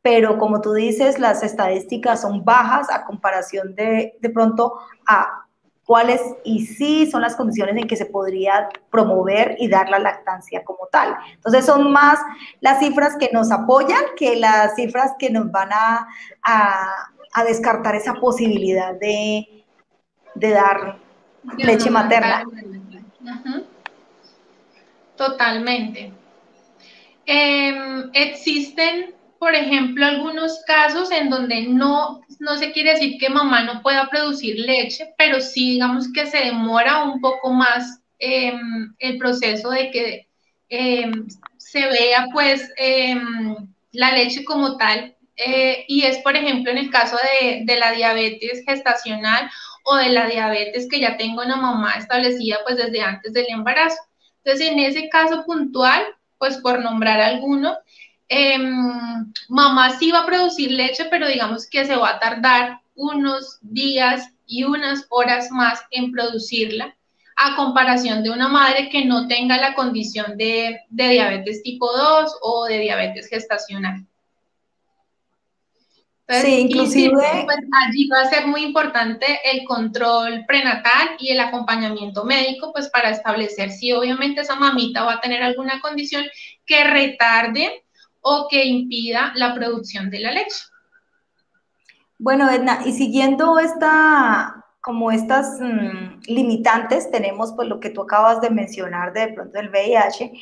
pero como tú dices, las estadísticas son bajas a comparación de, de pronto a cuáles y sí son las condiciones en que se podría promover y dar la lactancia como tal. Entonces son más las cifras que nos apoyan que las cifras que nos van a, a, descartar esa posibilidad de, de dar leche materna. Totalmente. Em, existen, por ejemplo, algunos casos en donde no, no se quiere decir que mamá no pueda producir leche, pero sí digamos que se demora un poco más em, el proceso de que em, se vea pues la leche como tal. Eh, y es, por ejemplo, en el caso de, de la diabetes gestacional o de la diabetes que ya tengo una mamá establecida pues desde antes del embarazo. Entonces, en ese caso puntual, pues por nombrar alguno, em, mamá sí va a producir leche, pero digamos que se va a tardar unos días y unas horas más en producirla a comparación de una madre que no tenga la condición de, de diabetes tipo 2 o de diabetes gestacional sí, inclusive. Pues, allí va a ser muy importante el control prenatal y el acompañamiento médico, pues para establecer si obviamente esa mamita va a tener alguna condición que retarde o que impida la producción de la leche. Bueno, Edna, y siguiendo esta, como estas mm, limitantes, tenemos pues lo que tú acabas de mencionar de pronto del VIH,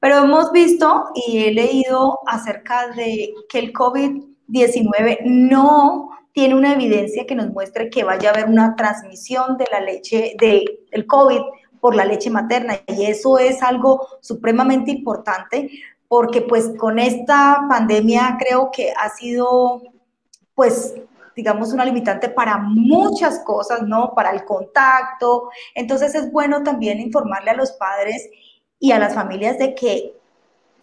pero hemos visto y he leído acerca de que el COVID 19 no tiene una evidencia que nos muestre que vaya a haber una transmisión de la leche, de, del COVID por la leche materna. Y eso es algo supremamente importante porque pues con esta pandemia creo que ha sido pues digamos, una limitante para muchas cosas, ¿no? Para el contacto. Entonces es bueno también informarle a los padres y a las familias de que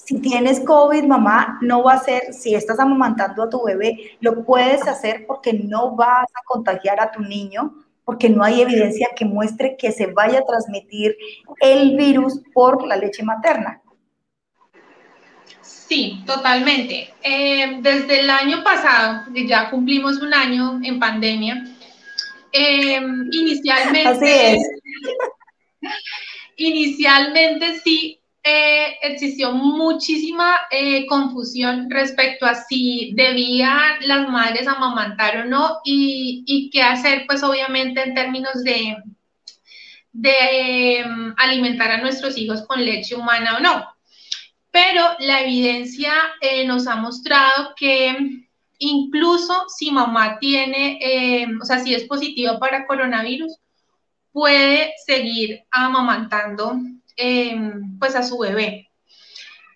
si tienes COVID, mamá, no va a ser, si estás amamantando a tu bebé, lo puedes hacer porque no vas a contagiar a tu niño, porque no hay evidencia que muestre que se vaya a transmitir el virus por la leche materna. Sí, totalmente. Eh, desde el año pasado, ya cumplimos un año en pandemia, eh, inicialmente... Así es. Inicialmente sí eh, existió muchísima eh, confusión respecto a si debían las madres amamantar o no y, qué hacer, pues obviamente en términos de, em, alimentar a nuestros hijos con leche humana o no. Pero la evidencia eh, nos ha mostrado que incluso si mamá tiene, em, o sea, si es positiva para coronavirus, puede seguir amamantando Em, pues a su bebé.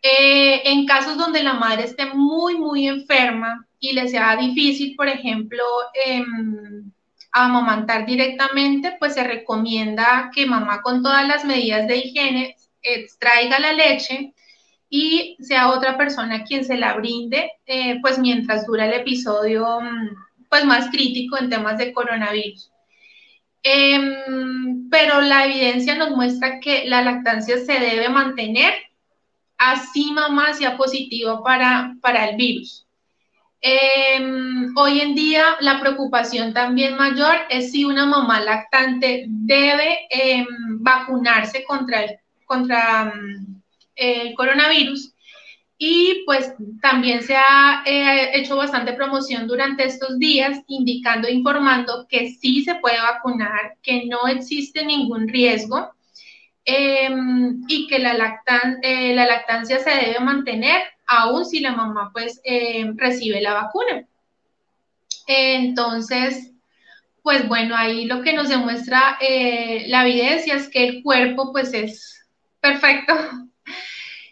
Eh, en casos donde la madre esté muy, muy enferma y le sea difícil, por ejemplo, em, amamantar directamente, pues se recomienda que mamá con todas las medidas de higiene extraiga la leche y sea otra persona quien se la brinde, eh, pues mientras dura el episodio mm, pues más crítico en temas de coronavirus. Em, pero la evidencia nos muestra que la lactancia se debe mantener así mamá sea positiva para, para el virus. Em, hoy en día la preocupación también mayor es si una mamá lactante debe em, vacunarse contra el, contra, el coronavirus y pues también se ha eh, hecho bastante promoción durante estos días, indicando, informando que sí se puede vacunar, que no existe ningún riesgo em, y que la, lactan eh, la lactancia se debe mantener aún si la mamá pues em, recibe la vacuna. Entonces, pues bueno, ahí lo que nos demuestra eh, la evidencia es que el cuerpo pues es perfecto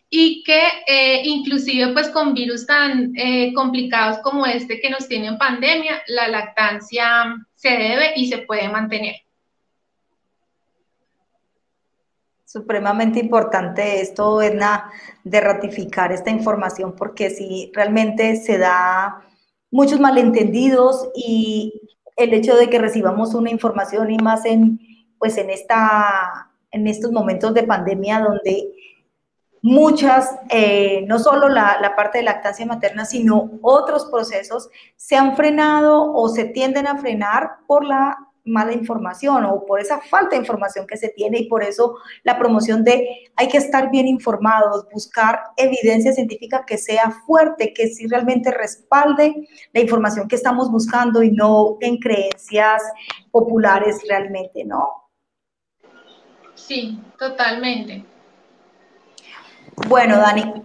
y que eh, inclusive pues con virus tan eh, complicados como este que nos tiene en pandemia, la lactancia se debe y se puede mantener. Supremamente importante esto, Edna, de ratificar esta información porque si realmente se da muchos malentendidos y el hecho de que recibamos una información y más en, pues en, esta, en estos momentos de pandemia donde muchas, eh, no solo la, la, parte de lactancia materna, sino otros procesos se han frenado o se tienden a frenar por la mala información o por esa falta de información que se tiene y por eso la promoción de hay que estar bien informados, buscar evidencia científica que sea fuerte, que sí realmente respalde la información que estamos buscando y no en creencias populares realmente, ¿no? Sí, totalmente. Bueno, Dani,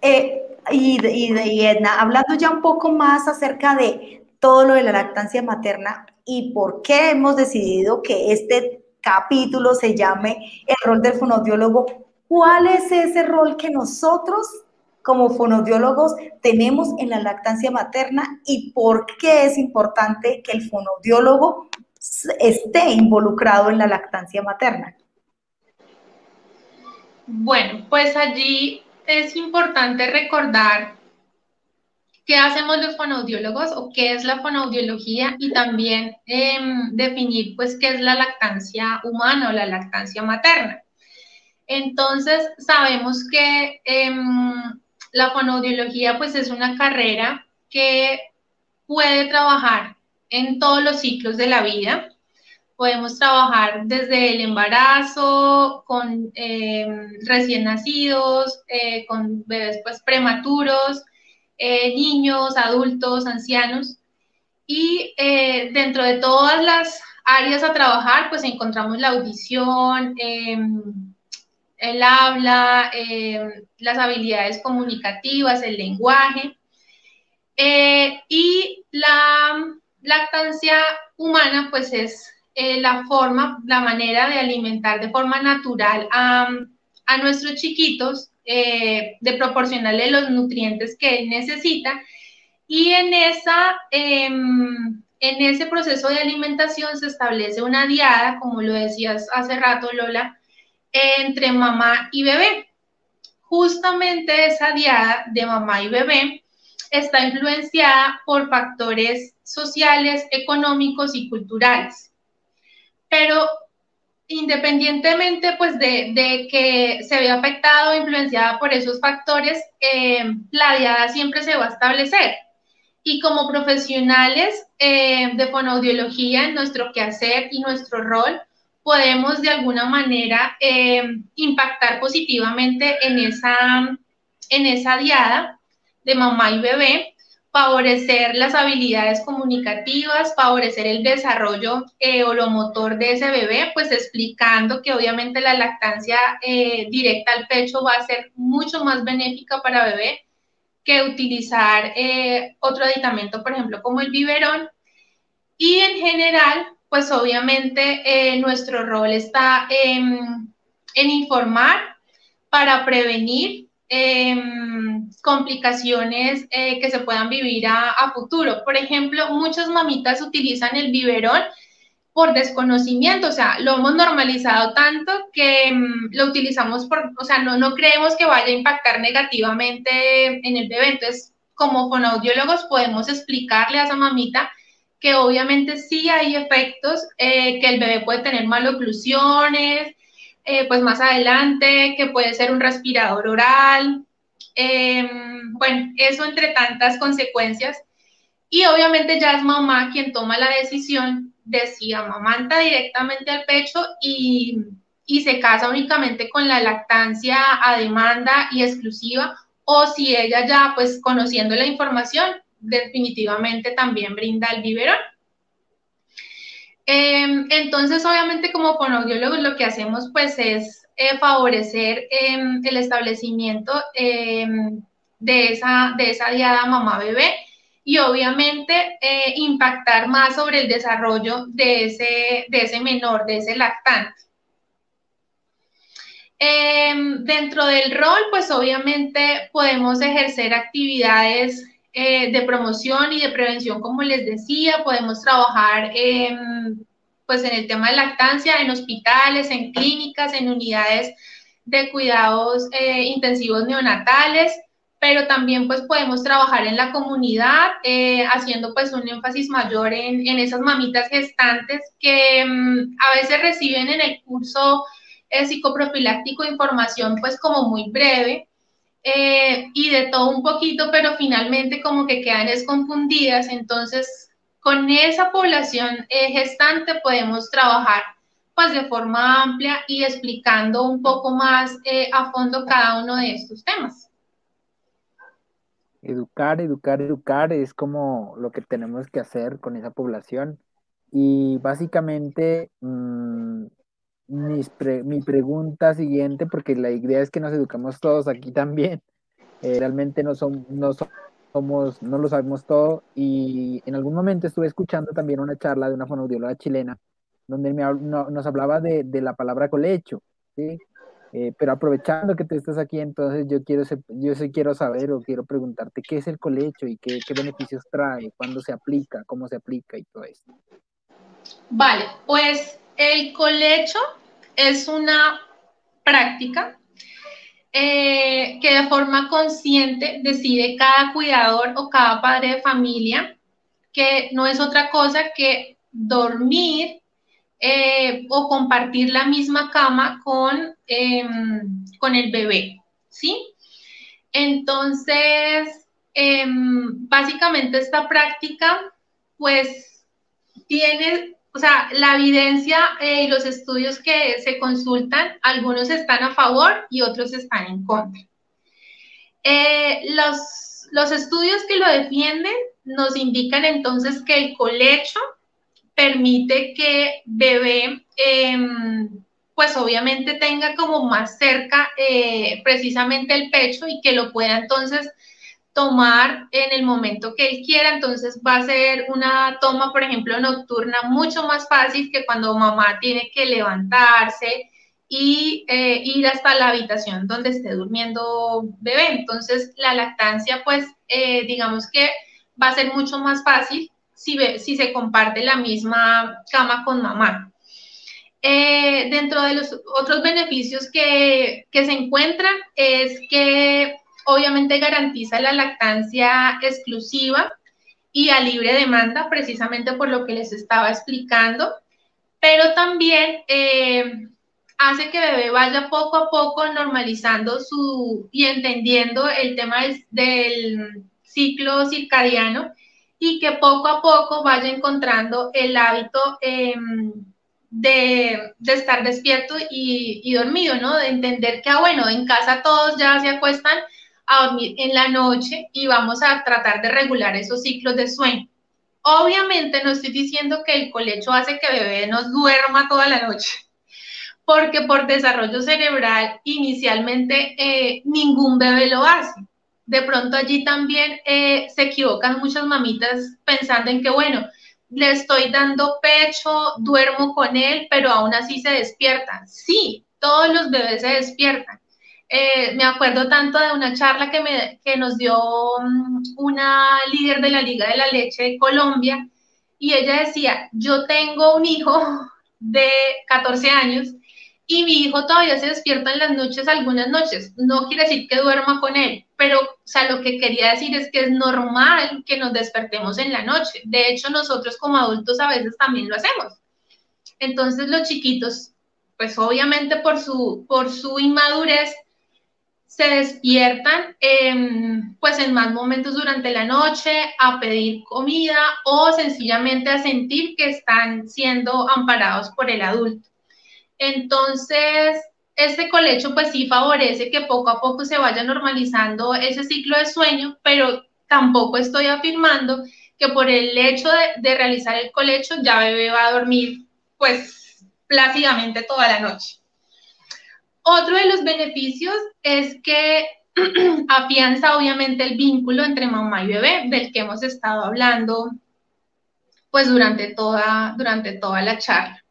eh, y, y, Edna, hablando ya un poco más acerca de todo lo de la lactancia materna y por qué hemos decidido que este capítulo se llame el rol del fonodiólogo, ¿cuál es ese rol que nosotros como fonodiólogos tenemos en la lactancia materna y por qué es importante que el fonodiólogo esté involucrado en la lactancia materna? Bueno, pues allí es importante recordar qué hacemos los fonoaudiólogos o qué es la fonoaudiología y también em, definir pues qué es la lactancia humana o la lactancia materna. Entonces, sabemos que em, la fonoaudiología pues es una carrera que puede trabajar en todos los ciclos de la vida, Podemos trabajar desde el embarazo, con em, recién nacidos, eh, con bebés pues, prematuros, eh, niños, adultos, ancianos. Y eh, dentro de todas las áreas a trabajar, pues encontramos la audición, em, el habla, em, las habilidades comunicativas, el lenguaje. y la lactancia humana, pues es eh, la forma, la manera de alimentar de forma natural a, nuestros chiquitos, eh, de proporcionarle los nutrientes que él necesita. Y en, esa, em, en ese proceso de alimentación se establece una diada, como lo decías hace rato, Lola, entre mamá y bebé. Justamente esa diada de mamá y bebé está influenciada por factores sociales, económicos y culturales pero independientemente pues de, que se vea afectado o influenciada por esos factores, eh, la diada siempre se va a establecer. Y como profesionales eh, de fonoaudiología, en nuestro quehacer y nuestro rol, podemos de alguna manera eh, impactar positivamente en esa, en esa diada de mamá y bebé favorecer las habilidades comunicativas, favorecer el desarrollo eh, olomotor de ese bebé, pues explicando que obviamente la lactancia eh, directa al pecho va a ser mucho más benéfica para bebé que utilizar eh, otro aditamento, por ejemplo, como el biberón. Y en general, pues obviamente eh, nuestro rol está en, informar para prevenir Em, complicaciones eh, que se puedan vivir a, futuro. Por ejemplo, muchas mamitas utilizan el biberón por desconocimiento, o sea, lo hemos normalizado tanto que em, lo utilizamos por, o sea, no, no creemos que vaya a impactar negativamente en el bebé. Entonces, como fonoaudiólogos podemos explicarle a esa mamita que obviamente sí hay efectos, eh, que el bebé puede tener maloclusiones, eh, pues más adelante, que puede ser un respirador oral, em, bueno, eso entre tantas consecuencias. Y obviamente ya es mamá quien toma la decisión de si amamanta directamente al pecho y, y se casa únicamente con la lactancia a demanda y exclusiva, o si ella ya, pues conociendo la información, definitivamente también brinda el biberón. Em, entonces, obviamente, como fonoaudiólogos, lo que hacemos pues es eh, favorecer em, el establecimiento em, de, esa, de esa diada mamá-bebé y obviamente eh, impactar más sobre el desarrollo de ese, de ese menor, de ese lactante. dentro del rol, pues obviamente podemos ejercer actividades eh, de promoción y de prevención, como les decía, podemos trabajar en, pues en el tema de lactancia, en hospitales, en clínicas, en unidades de cuidados eh, intensivos neonatales, pero también pues podemos trabajar en la comunidad, eh, haciendo pues un énfasis mayor en, en esas mamitas gestantes que mm, a veces reciben en el curso eh, psicoprofiláctico, información pues como muy breve eh, y de todo un poquito, pero finalmente como que quedan desconfundidas. Entonces, con esa población eh, gestante podemos trabajar pues de forma amplia y explicando un poco más a fondo cada uno de estos temas. Educar, educar, educar es como lo que tenemos que hacer con esa población. Y básicamente, mm, mi pregunta siguiente, porque la idea es que nos educamos todos aquí también, eh, realmente no, son, no somos, no lo sabemos todo, y en algún momento estuve escuchando también una charla de una fonoaudióloga chilena, donde me, nos hablaba de, de, la palabra colecho, ¿sí? Eh, pero aprovechando que tú estás aquí, entonces yo quiero, yo sí quiero saber o quiero preguntarte qué es el colecho y qué, qué beneficios trae, cuándo se aplica, cómo se aplica y todo esto. Vale, pues el colecho es una práctica eh, que de forma consciente decide cada cuidador o cada padre de familia, que no es otra cosa que dormir eh, o compartir la misma cama con, em, con el bebé, ¿sí? Entonces, em, básicamente esta práctica, pues, tiene o sea, la evidencia eh, y los estudios que se consultan, algunos están a favor y otros están en contra. Eh, los, los estudios que lo defienden nos indican entonces que el colecho permite que bebé, em, pues obviamente tenga como más cerca eh, precisamente el pecho y que lo pueda entonces tomar en el momento que él quiera, entonces va a ser una toma, por ejemplo, nocturna mucho más fácil que cuando mamá tiene que levantarse y eh, ir hasta la habitación donde esté durmiendo bebé. Entonces, la lactancia, pues, eh, digamos que va a ser mucho más fácil si, si se comparte la misma cama con mamá. Eh, dentro de los otros beneficios que, que se encuentran es que obviamente garantiza la lactancia exclusiva y a libre demanda, precisamente por lo que les estaba explicando, pero también eh, hace que bebé vaya poco a poco normalizando su y entendiendo el tema del, ciclo circadiano y que poco a poco vaya encontrando el hábito em, de, estar despierto y, y, dormido, ¿no? De entender que, ah, bueno, en casa todos ya se acuestan a dormir en la noche y vamos a tratar de regular esos ciclos de sueño. Obviamente no estoy diciendo que el colecho hace que bebé nos duerma toda la noche, porque por desarrollo cerebral inicialmente eh, ningún bebé lo hace. De pronto allí también eh, se equivocan muchas mamitas pensando en que, bueno, le estoy dando pecho, duermo con él, pero aún así se despierta. Sí, todos los bebés se despiertan eh, me acuerdo tanto de una charla que, me, que nos dio mm, una líder de la Liga de la Leche de Colombia y ella decía, yo tengo un hijo de 14 años y mi hijo todavía se despierta en las noches algunas noches. No quiere decir que duerma con él, pero o sea, lo que quería decir es que es normal que nos despertemos en la noche. De hecho, nosotros como adultos a veces también lo hacemos. Entonces los chiquitos, pues obviamente por su, por su inmadurez, se despiertan pues en más momentos durante la noche a pedir comida o sencillamente a sentir que están siendo amparados por el adulto. Entonces, este colecho pues sí favorece que poco a poco se vaya normalizando ese ciclo de sueño, pero tampoco estoy afirmando que por el hecho de, de realizar el colecho ya bebé va a dormir pues plácidamente toda la noche. Otro de los beneficios es que afianza obviamente el vínculo entre mamá y bebé, del que hemos estado hablando pues durante toda, durante toda la charla.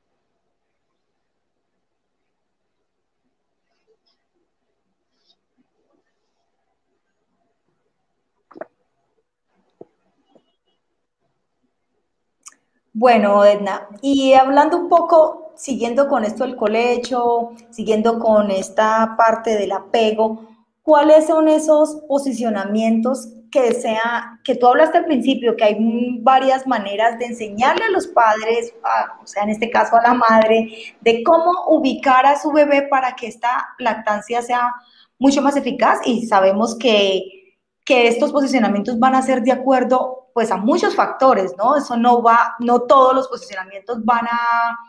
Bueno, Edna, y hablando un poco siguiendo con esto el colecho, siguiendo con esta parte del apego, ¿cuáles son esos posicionamientos que sea, que tú hablaste al principio, que hay varias maneras de enseñarle a los padres, o sea, en este caso a la madre, de cómo ubicar a su bebé para que esta lactancia sea mucho más eficaz y sabemos que, que estos posicionamientos van a ser de acuerdo pues a muchos factores, ¿no? Eso no va, no todos los posicionamientos van a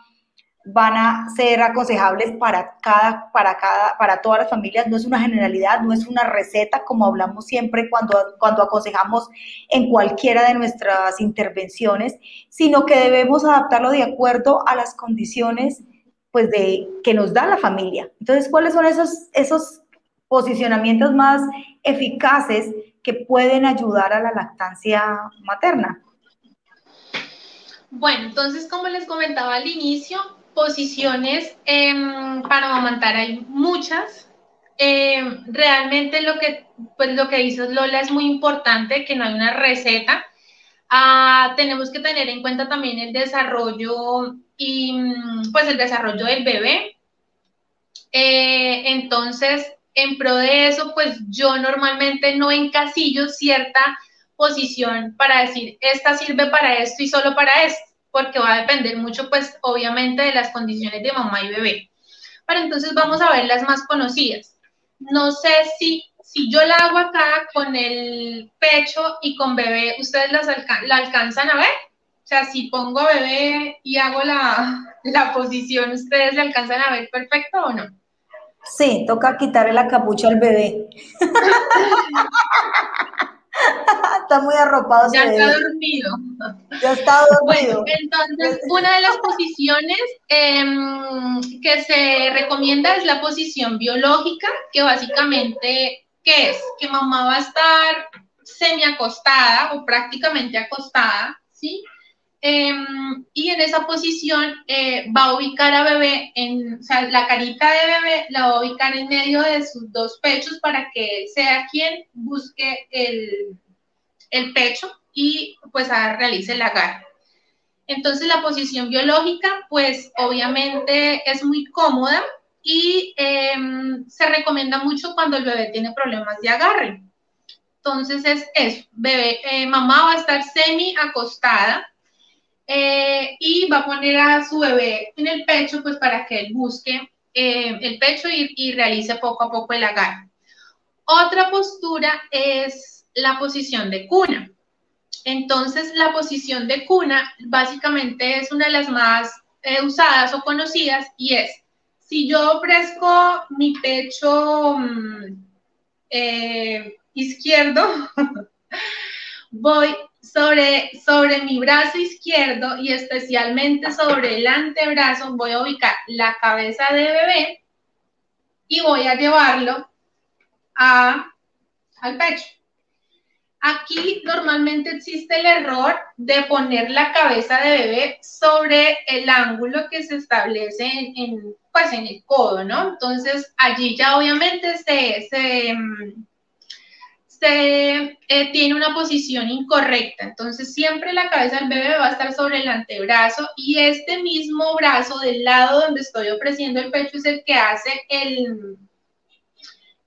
van a ser aconsejables para cada, para cada, para todas las familias. No es una generalidad, no es una receta, como hablamos siempre cuando, cuando aconsejamos en cualquiera de nuestras intervenciones, sino que debemos adaptarlo de acuerdo a las condiciones pues de que nos da la familia. Entonces, ¿cuáles son esos, esos posicionamientos más eficaces que pueden ayudar a la lactancia materna? Bueno, entonces, como les comentaba al inicio, posiciones em, para amamantar hay muchas. Em, realmente lo que, pues lo que dices Lola es muy importante, que no hay una receta. Ah, tenemos que tener en cuenta también el desarrollo y pues el desarrollo del bebé. Eh, entonces, en pro de eso, pues yo normalmente no encasillo cierta posición para decir, esta sirve para esto y solo para esto porque va a depender mucho, pues, obviamente, de las condiciones de mamá y bebé. Pero entonces vamos a ver las más conocidas. No sé si, si yo la hago acá con el pecho y con bebé, ¿ustedes las la alcanzan a ver? O sea, si pongo bebé y hago la, la posición, ¿ustedes la alcanzan a ver perfecto o no? Sí, toca quitarle la capucha al bebé. está muy arropado. Ya está dormido. Ya está dormido. entonces, una de las posiciones em, que se recomienda es la posición biológica, que básicamente, ¿qué es? Que mamá va a estar semi acostada o prácticamente acostada, ¿sí? Em, y en esa posición eh, va a ubicar a bebé, en, o sea, la carita de bebé la va a ubicar en medio de sus dos pechos para que él sea quien busque el, el pecho y pues realice el agarre. Entonces la posición biológica pues obviamente es muy cómoda y em, se recomienda mucho cuando el bebé tiene problemas de agarre. Entonces es eso, bebé, eh, mamá va a estar semi acostada, eh, y va a poner a su bebé en el pecho, pues para que él busque eh, el pecho y, realice poco a poco el agarre. Otra postura es la posición de cuna. Entonces, la posición de cuna básicamente es una de las más eh, usadas o conocidas y es, si yo ofrezco mi pecho mm, izquierdo, voy sobre, sobre mi brazo izquierdo y especialmente sobre el antebrazo voy a ubicar la cabeza de bebé y voy a llevarlo a, al pecho. Aquí normalmente existe el error de poner la cabeza de bebé sobre el ángulo que se establece en, pues en el codo, ¿no? Entonces allí ya obviamente se, se mm, se eh, tiene una posición incorrecta. Entonces, siempre la cabeza del bebé va a estar sobre el antebrazo y este mismo brazo del lado donde estoy ofreciendo el pecho es el que hace el,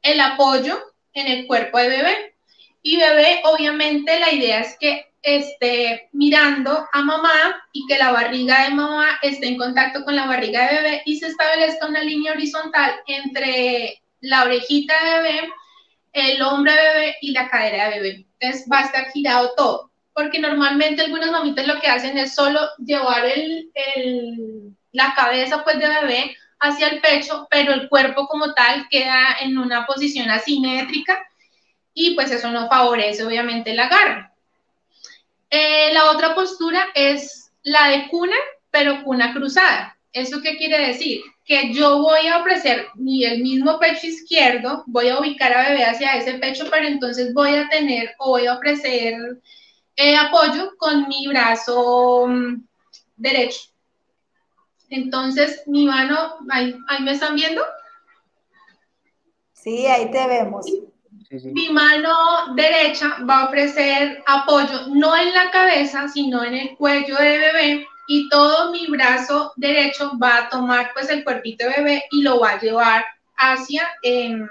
el apoyo en el cuerpo de bebé. Y bebé, obviamente, la idea es que esté mirando a mamá y que la barriga de mamá esté en contacto con la barriga de bebé y se establezca una línea horizontal entre la orejita de bebé el hombre bebé y la cadera de bebé. Entonces va a estar girado todo, porque normalmente algunas mamitas lo que hacen es solo llevar el, la cabeza pues de bebé hacia el pecho, pero el cuerpo como tal queda en una posición asimétrica y pues eso no favorece obviamente el agarre. Eh, la otra postura es la de cuna, pero cuna cruzada. ¿Eso qué quiere decir? Que yo voy a ofrecer mi, el mismo pecho izquierdo, voy a ubicar a bebé hacia ese pecho, pero entonces voy a tener o voy a ofrecer eh, apoyo con mi brazo mm, derecho. Entonces, mi mano, ahí, me están viendo. Sí, ahí te vemos. Mi mano derecha va a ofrecer apoyo no en la cabeza, sino en el cuello de bebé y todo mi brazo derecho va a tomar pues el cuerpito de bebé y lo va a llevar hacia em,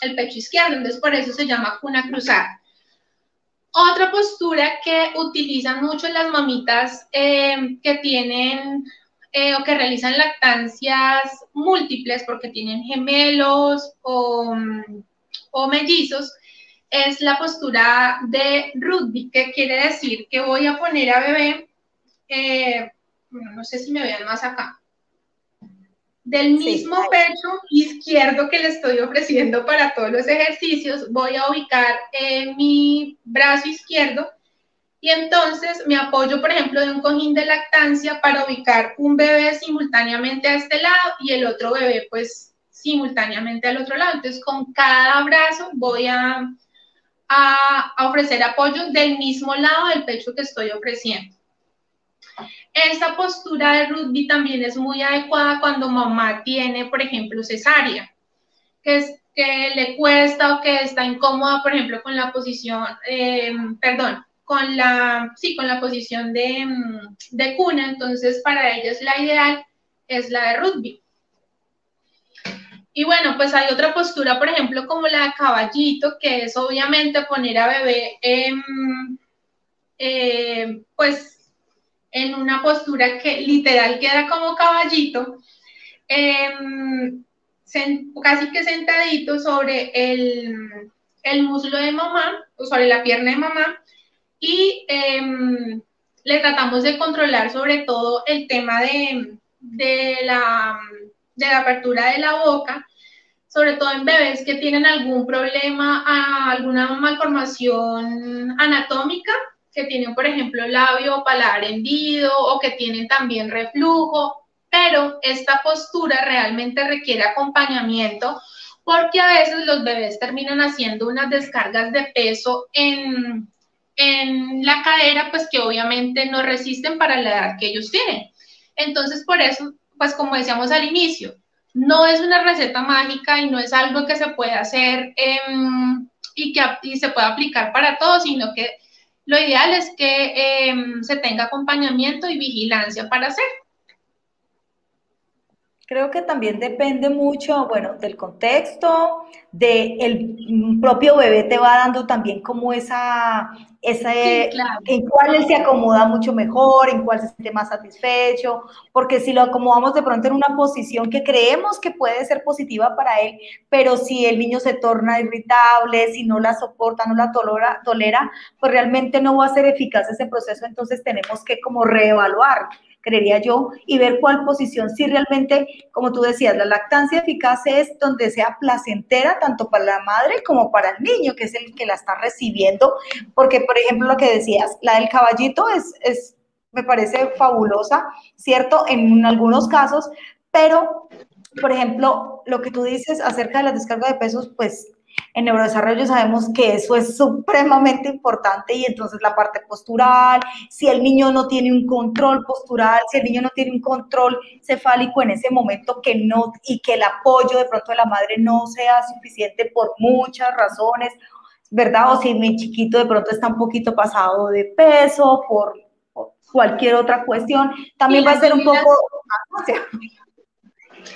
el pecho izquierdo, entonces por eso se llama cuna cruzada. Otra postura que utilizan mucho las mamitas eh, que tienen eh, o que realizan lactancias múltiples porque tienen gemelos o, o mellizos es la postura de rugby, que quiere decir que voy a poner a bebé, eh, no sé si me vean más acá, del mismo pecho izquierdo que le estoy ofreciendo para todos los ejercicios, voy a ubicar en mi brazo izquierdo y entonces me apoyo, por ejemplo, de un cojín de lactancia para ubicar un bebé simultáneamente a este lado y el otro bebé pues simultáneamente al otro lado. Entonces con cada brazo voy a, a, a ofrecer apoyo del mismo lado del pecho que estoy ofreciendo. Esta postura de rugby también es muy adecuada cuando mamá tiene, por ejemplo, cesárea, que, es, que le cuesta o que está incómoda, por ejemplo, con la posición, eh, perdón, con la, sí, con la posición de, de cuna, entonces para ellos la ideal es la de rugby. Y bueno, pues hay otra postura, por ejemplo, como la de caballito, que es obviamente poner a bebé eh, pues en una postura que literal queda como caballito, em, casi que sentadito sobre el, muslo de mamá, o sobre la pierna de mamá, y em, le tratamos de controlar sobre todo el tema de, de, la, de la apertura de la boca, sobre todo en bebés que tienen algún problema, alguna malformación anatómica, que tienen, por ejemplo, labio o paladar hendido o que tienen también reflujo, pero esta postura realmente requiere acompañamiento porque a veces los bebés terminan haciendo unas descargas de peso en, en la cadera, pues que obviamente no resisten para la edad que ellos tienen. Entonces, por eso, pues como decíamos al inicio, no es una receta mágica y no es algo que se puede hacer y que y se puede aplicar para todos, sino que lo ideal es que em, se tenga acompañamiento y vigilancia para hacer. Creo que también depende mucho, bueno, del contexto, del propio bebé te va dando también como esa, esa en cuál él se acomoda mucho mejor, en cuál se siente más satisfecho, porque si lo acomodamos de pronto en una posición que creemos que puede ser positiva para él, pero si el niño se torna irritable, si no la soporta, no la tolera, tolera pues realmente no va a ser eficaz ese proceso, entonces tenemos que como reevaluar creería yo, y ver cuál posición, si realmente, como tú decías, la lactancia eficaz es donde sea placentera tanto para la madre como para el niño, que es el que la está recibiendo, porque, por ejemplo, lo que decías, la del caballito es, es me parece fabulosa, ¿cierto? En algunos casos, pero, por ejemplo, lo que tú dices acerca de la descarga de pesos, pues en neurodesarrollo sabemos que eso es supremamente importante y entonces la parte postural, si el niño no tiene un control postural, si el niño no tiene un control cefálico en ese momento que no y que el apoyo de pronto de la madre no sea suficiente por muchas razones, ¿verdad? O si mi chiquito de pronto está un poquito pasado de peso por, cualquier otra cuestión, también va a ser un poco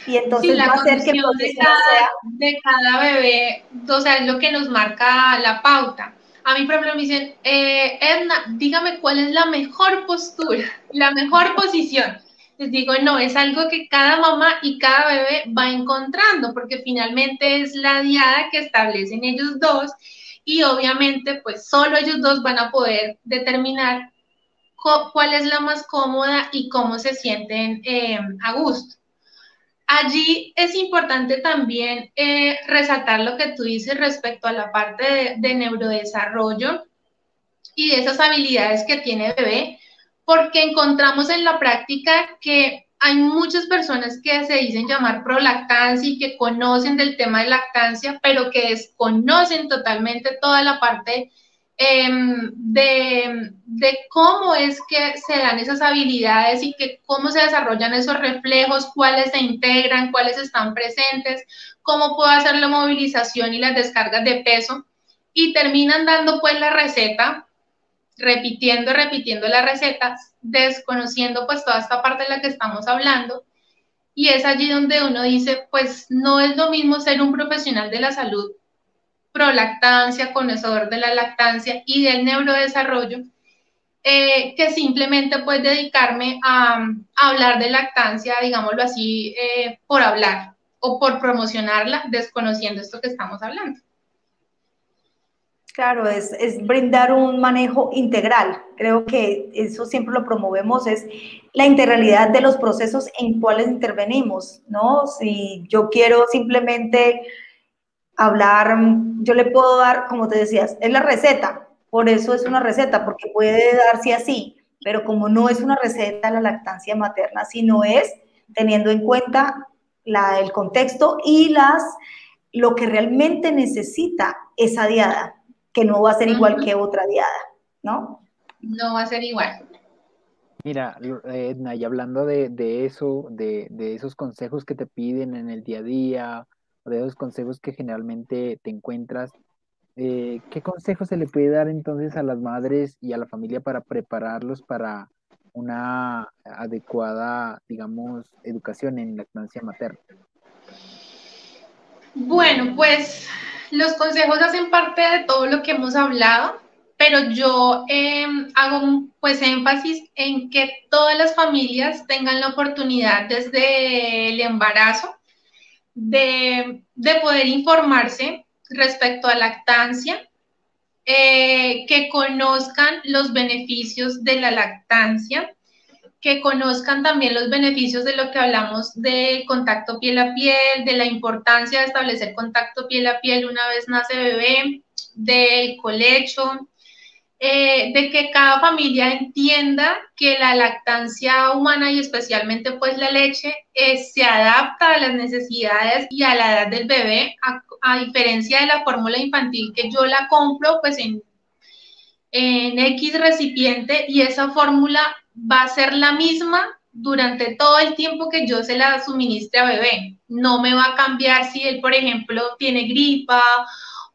y entonces la va a ser que de cada, de cada bebé, o sea, es lo que nos marca la pauta. A mí, por ejemplo, me dicen, eh, Edna, dígame cuál es la mejor postura, la mejor posición. Les digo, no, es algo que cada mamá y cada bebé va encontrando, porque finalmente es la diada que establecen ellos dos y obviamente pues solo ellos dos van a poder determinar cuál es la más cómoda y cómo se sienten eh, a gusto. Allí es importante también eh, resaltar lo que tú dices respecto a la parte de, neurodesarrollo y de esas habilidades que tiene bebé, porque encontramos en la práctica que hay muchas personas que se dicen llamar prolactancia y que conocen del tema de lactancia, pero que desconocen totalmente toda la parte Em, de, cómo es que se dan esas habilidades y que cómo se desarrollan esos reflejos, cuáles se integran, cuáles están presentes, cómo puedo hacer la movilización y las descargas de peso y terminan dando pues la receta, repitiendo, repitiendo la receta, desconociendo pues toda esta parte de la que estamos hablando. Y es allí donde uno dice, pues no es lo mismo ser un profesional de la salud prolactancia, conocedor de la lactancia y del neurodesarrollo, eh, que simplemente pues dedicarme a, hablar de lactancia, digámoslo así, eh, por hablar o por promocionarla, desconociendo esto que estamos hablando. Claro, es, brindar un manejo integral. Creo que eso siempre lo promovemos, es la integralidad de los procesos en cuales intervenimos, ¿no? Si yo quiero simplemente hablar, yo le puedo dar, como te decías, es la receta, por eso es una receta, porque puede darse así, pero como no es una receta la lactancia materna, sino es teniendo en cuenta la, el contexto y las, lo que realmente necesita esa diada que no va a ser igual que otra diada, ¿no? No va a ser igual. Mira, Edna, y hablando de, eso, de, esos consejos que te piden en el día a día, de esos consejos que generalmente te encuentras, eh, ¿qué consejos se le puede dar entonces a las madres y a la familia para prepararlos para una adecuada, digamos, educación en lactancia materna? Bueno, pues los consejos hacen parte de todo lo que hemos hablado, pero yo em, hago pues énfasis en que todas las familias tengan la oportunidad desde el embarazo de, poder informarse respecto a lactancia, eh, que conozcan los beneficios de la lactancia, que conozcan también los beneficios de lo que hablamos de contacto piel a piel, de la importancia de establecer contacto piel a piel una vez nace bebé, del colecho, eh, de que cada familia entienda que la lactancia humana y especialmente pues la leche eh, se adapta a las necesidades y a la edad del bebé, a, diferencia de la fórmula infantil que yo la compro pues en, en X recipiente y esa fórmula va a ser la misma durante todo el tiempo que yo se la suministre a bebé. No me va a cambiar si él, por ejemplo, tiene gripa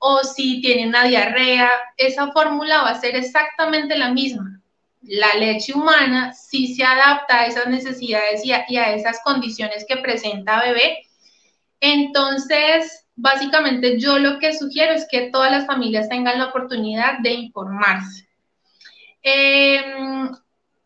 o si tiene una diarrea. Esa fórmula va a ser exactamente la misma. La leche humana sí se adapta a esas necesidades y a, esas condiciones que presenta bebé. Entonces, básicamente yo lo que sugiero es que todas las familias tengan la oportunidad de informarse. Eh,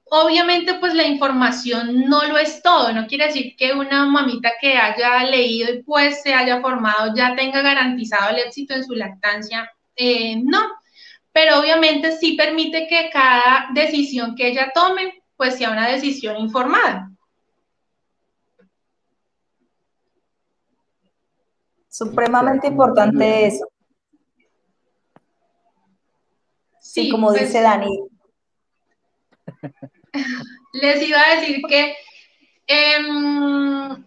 Obviamente, pues la información no lo es todo, no quiere decir que una mamita que haya leído y pues se haya formado ya tenga garantizado el éxito en su lactancia, eh, no, pero obviamente sí permite que cada decisión que ella tome pues sea una decisión informada. Supremamente importante eso. Sí, como pues dice Dani, les iba a decir que em,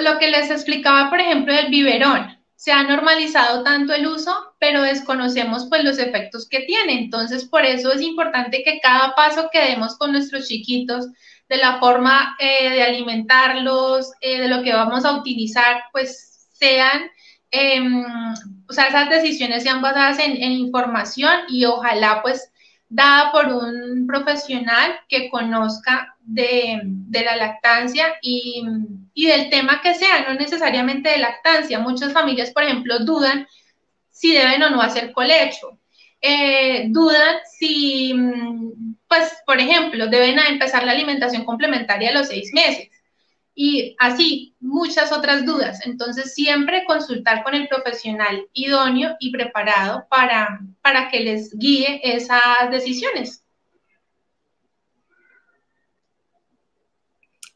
lo que les explicaba, por ejemplo, del biberón, se ha normalizado tanto el uso, pero desconocemos pues los efectos que tiene. Entonces, por eso es importante que cada paso que demos con nuestros chiquitos, de la forma eh, de alimentarlos, eh, de lo que vamos a utilizar, pues sean, em, o sea, esas decisiones sean basadas en, en información y ojalá pues dada por un profesional que conozca de, la lactancia y, del tema que sea, no necesariamente de lactancia. Muchas familias, por ejemplo, dudan si deben o no hacer colecho. Eh, dudan si, pues, por ejemplo, deben empezar la alimentación complementaria a los seis meses y así muchas otras dudas. Entonces, siempre consultar con el profesional idóneo y preparado para, para que les guíe esas decisiones.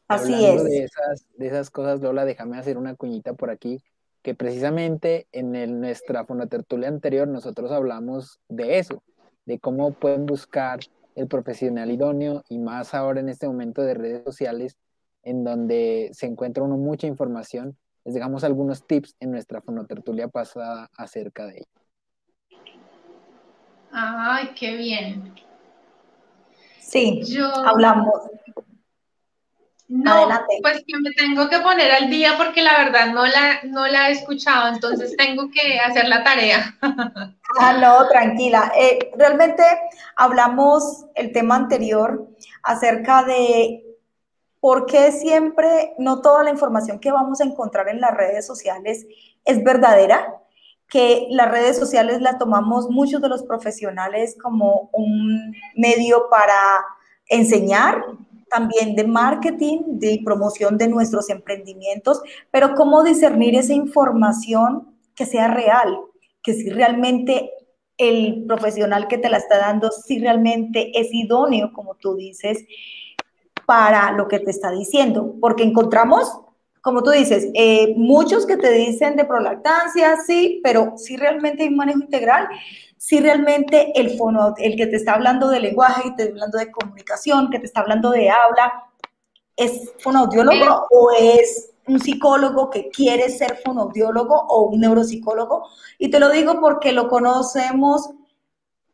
Así es. De esas, de esas cosas, Lola, déjame hacer una cuñita por aquí, que precisamente en el, nuestra fonotertulia anterior nosotros hablamos de eso, de cómo pueden buscar el profesional idóneo y más ahora en este momento de redes sociales en donde se encuentra uno mucha información. Les dejamos algunos tips en nuestra fonotertulia pasada acerca de ello. Ay, qué bien. Sí, Yo... hablamos. No, pues que me tengo que poner al día porque la verdad no la, no la he escuchado, entonces tengo que hacer la tarea. Ah, no, tranquila. Eh, realmente hablamos el tema anterior acerca de porque siempre no toda la información que vamos a encontrar en las redes sociales es verdadera que las redes sociales las tomamos muchos de los profesionales como un medio para enseñar, también de marketing, de promoción de nuestros emprendimientos, pero cómo discernir esa información que sea real, que si realmente el profesional que te la está dando, si realmente es idóneo, como tú dices, para lo que te está diciendo, porque encontramos, como tú dices, eh, muchos que te dicen de prolactancia, sí, pero si realmente hay un manejo integral, si realmente el fono, el que te está hablando de lenguaje, que te está hablando de comunicación, que te está hablando de habla, ¿es fonoaudiólogo o es un psicólogo que quiere ser fonoaudiólogo o un neuropsicólogo? Y te lo digo porque lo conocemos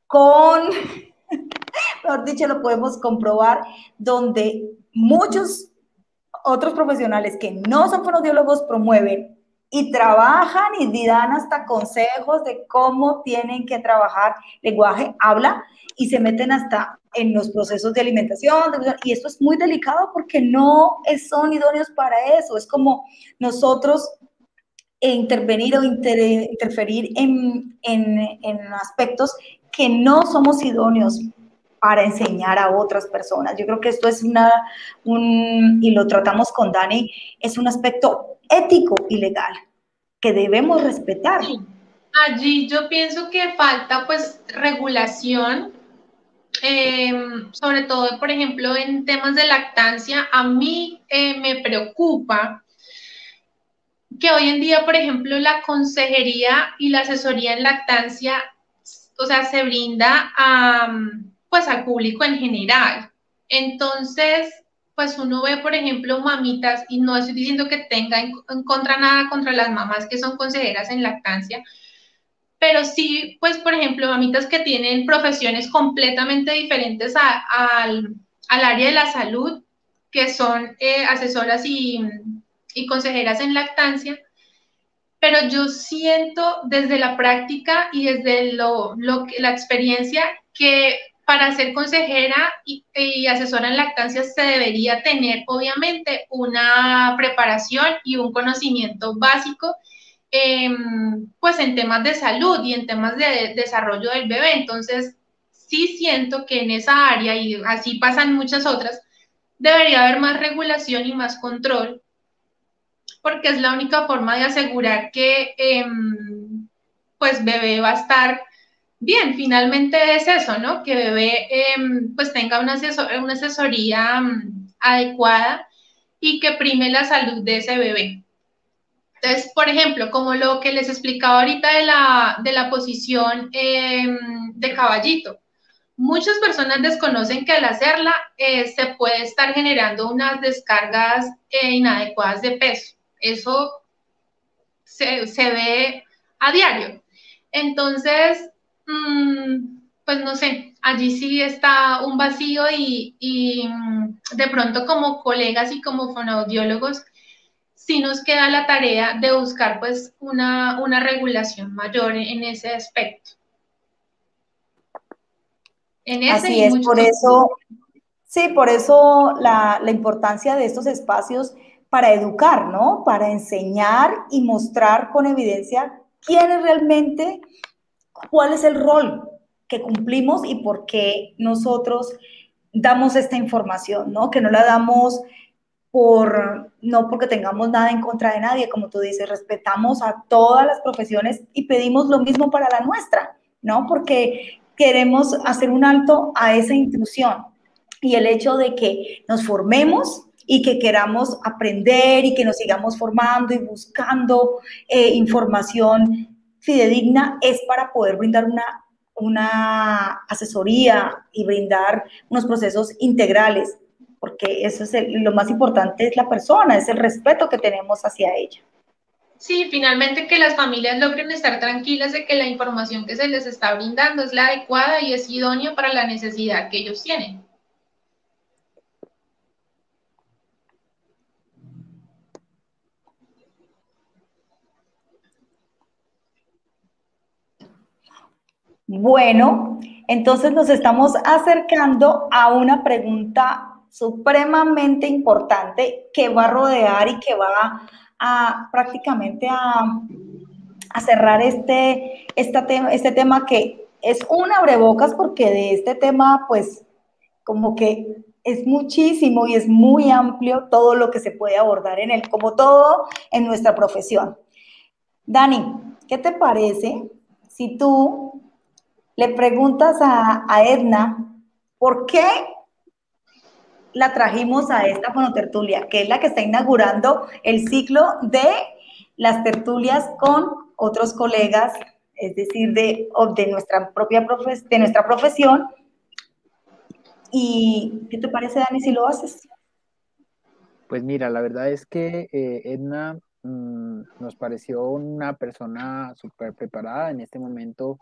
con, mejor dicho, lo podemos comprobar, donde muchos otros profesionales que no son fonoaudiólogos promueven y trabajan y dan hasta consejos de cómo tienen que trabajar lenguaje, habla y se meten hasta en los procesos de alimentación. Y esto es muy delicado porque no son idóneos para eso. Es como nosotros intervenir o interferir en, en aspectos que no somos idóneos para enseñar a otras personas. Yo creo que esto es una, un, y lo tratamos con Dani, es un aspecto ético y legal que debemos respetar. Allí yo pienso que falta pues regulación, em, sobre todo, por ejemplo, en temas de lactancia. A mí eh, me preocupa que hoy en día, por ejemplo, la consejería y la asesoría en lactancia, o sea, se brinda a, pues al público en general. Entonces, pues uno ve, por ejemplo, mamitas, y no estoy diciendo que tenga en, contra nada contra las mamás que son consejeras en lactancia, pero sí, pues, por ejemplo, mamitas que tienen profesiones completamente diferentes al, área de la salud, que son eh, asesoras y, consejeras en lactancia, pero yo siento desde la práctica y desde lo, lo, la experiencia que para ser consejera y, asesora en lactancia se debería tener obviamente una preparación y un conocimiento básico pues en temas de salud y en temas de desarrollo del bebé. Entonces, sí siento que en esa área, y así pasan muchas otras, debería haber más regulación y más control, porque es la única forma de asegurar que em, pues bebé va a estar bien, finalmente es eso, ¿no? Que bebé em, pues tenga una, una asesoría mm, adecuada y que prime la salud de ese bebé. Entonces, por ejemplo, como lo que les explicaba ahorita de la, de la posición em, de caballito. Muchas personas desconocen que al hacerla eh, se puede estar generando unas descargas eh, inadecuadas de peso. Eso se, se ve a diario. Entonces, pues no sé, allí sí está un vacío y, mm, de pronto como colegas y como fonoaudiólogos sí nos queda la tarea de buscar pues una, regulación mayor en, ese aspecto. En ese Así es, por eso, sí, por eso la, la importancia de estos espacios para educar, ¿no? Para enseñar y mostrar con evidencia quiénes realmente cuál es el rol que cumplimos y por qué nosotros damos esta información, ¿no? Que no la damos por, no porque tengamos nada en contra de nadie, como tú dices, respetamos a todas las profesiones y pedimos lo mismo para la nuestra, ¿no? Porque queremos hacer un alto a esa intrusión y el hecho de que nos formemos y que queramos aprender y que nos sigamos formando y buscando eh, información fidedigna es para poder brindar una, una asesoría y brindar unos procesos integrales, porque eso es lo más importante es la persona, es el respeto que tenemos hacia ella. Sí, finalmente que las familias logren estar tranquilas de que la información que se les está brindando es la adecuada y es idónea para la necesidad que ellos tienen. Bueno, entonces nos estamos acercando a una pregunta supremamente importante que va a rodear y que va a prácticamente a, cerrar este, este tema que es un abrebocas porque de este tema, pues, como que es muchísimo y es muy amplio todo lo que se puede abordar en él, como todo en nuestra profesión. Dani, ¿qué te parece si tú le preguntas a, Edna por qué la trajimos a esta fonotertulia, que es la que está inaugurando el ciclo de las tertulias con otros colegas, es decir, de, de nuestra propia profesión. ¿Y qué te parece, Dani, si lo haces? Pues mira, la verdad es que eh, Edna mm, nos pareció una persona súper preparada. En este momento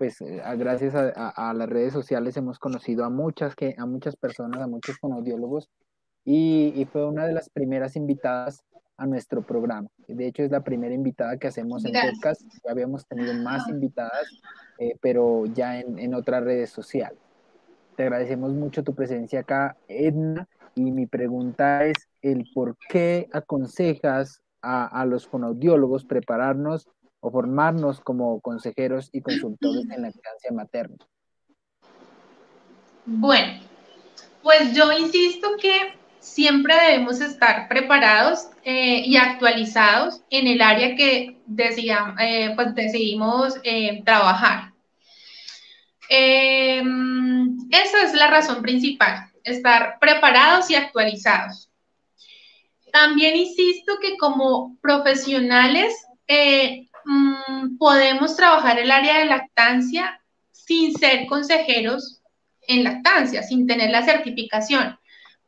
pues eh, gracias a, las redes sociales hemos conocido a muchas, que, a muchas personas, a muchos fonaudiólogos, y, y, fue una de las primeras invitadas a nuestro programa. De hecho, es la primera invitada que hacemos en podcast. Ya habíamos tenido más invitadas, eh, pero ya en, en otras redes sociales. Te agradecemos mucho tu presencia acá, Edna, y mi pregunta es el por qué aconsejas a, a los fonaudiólogos prepararnos o formarnos como consejeros y consultores en la lactancia materna? Bueno, pues yo insisto que siempre debemos estar preparados eh, y actualizados en el área que eh, pues decidimos eh, trabajar. esa es la razón principal, estar preparados y actualizados. También insisto que como profesionales podemos trabajar el área de lactancia sin ser consejeros en lactancia, sin tener la certificación.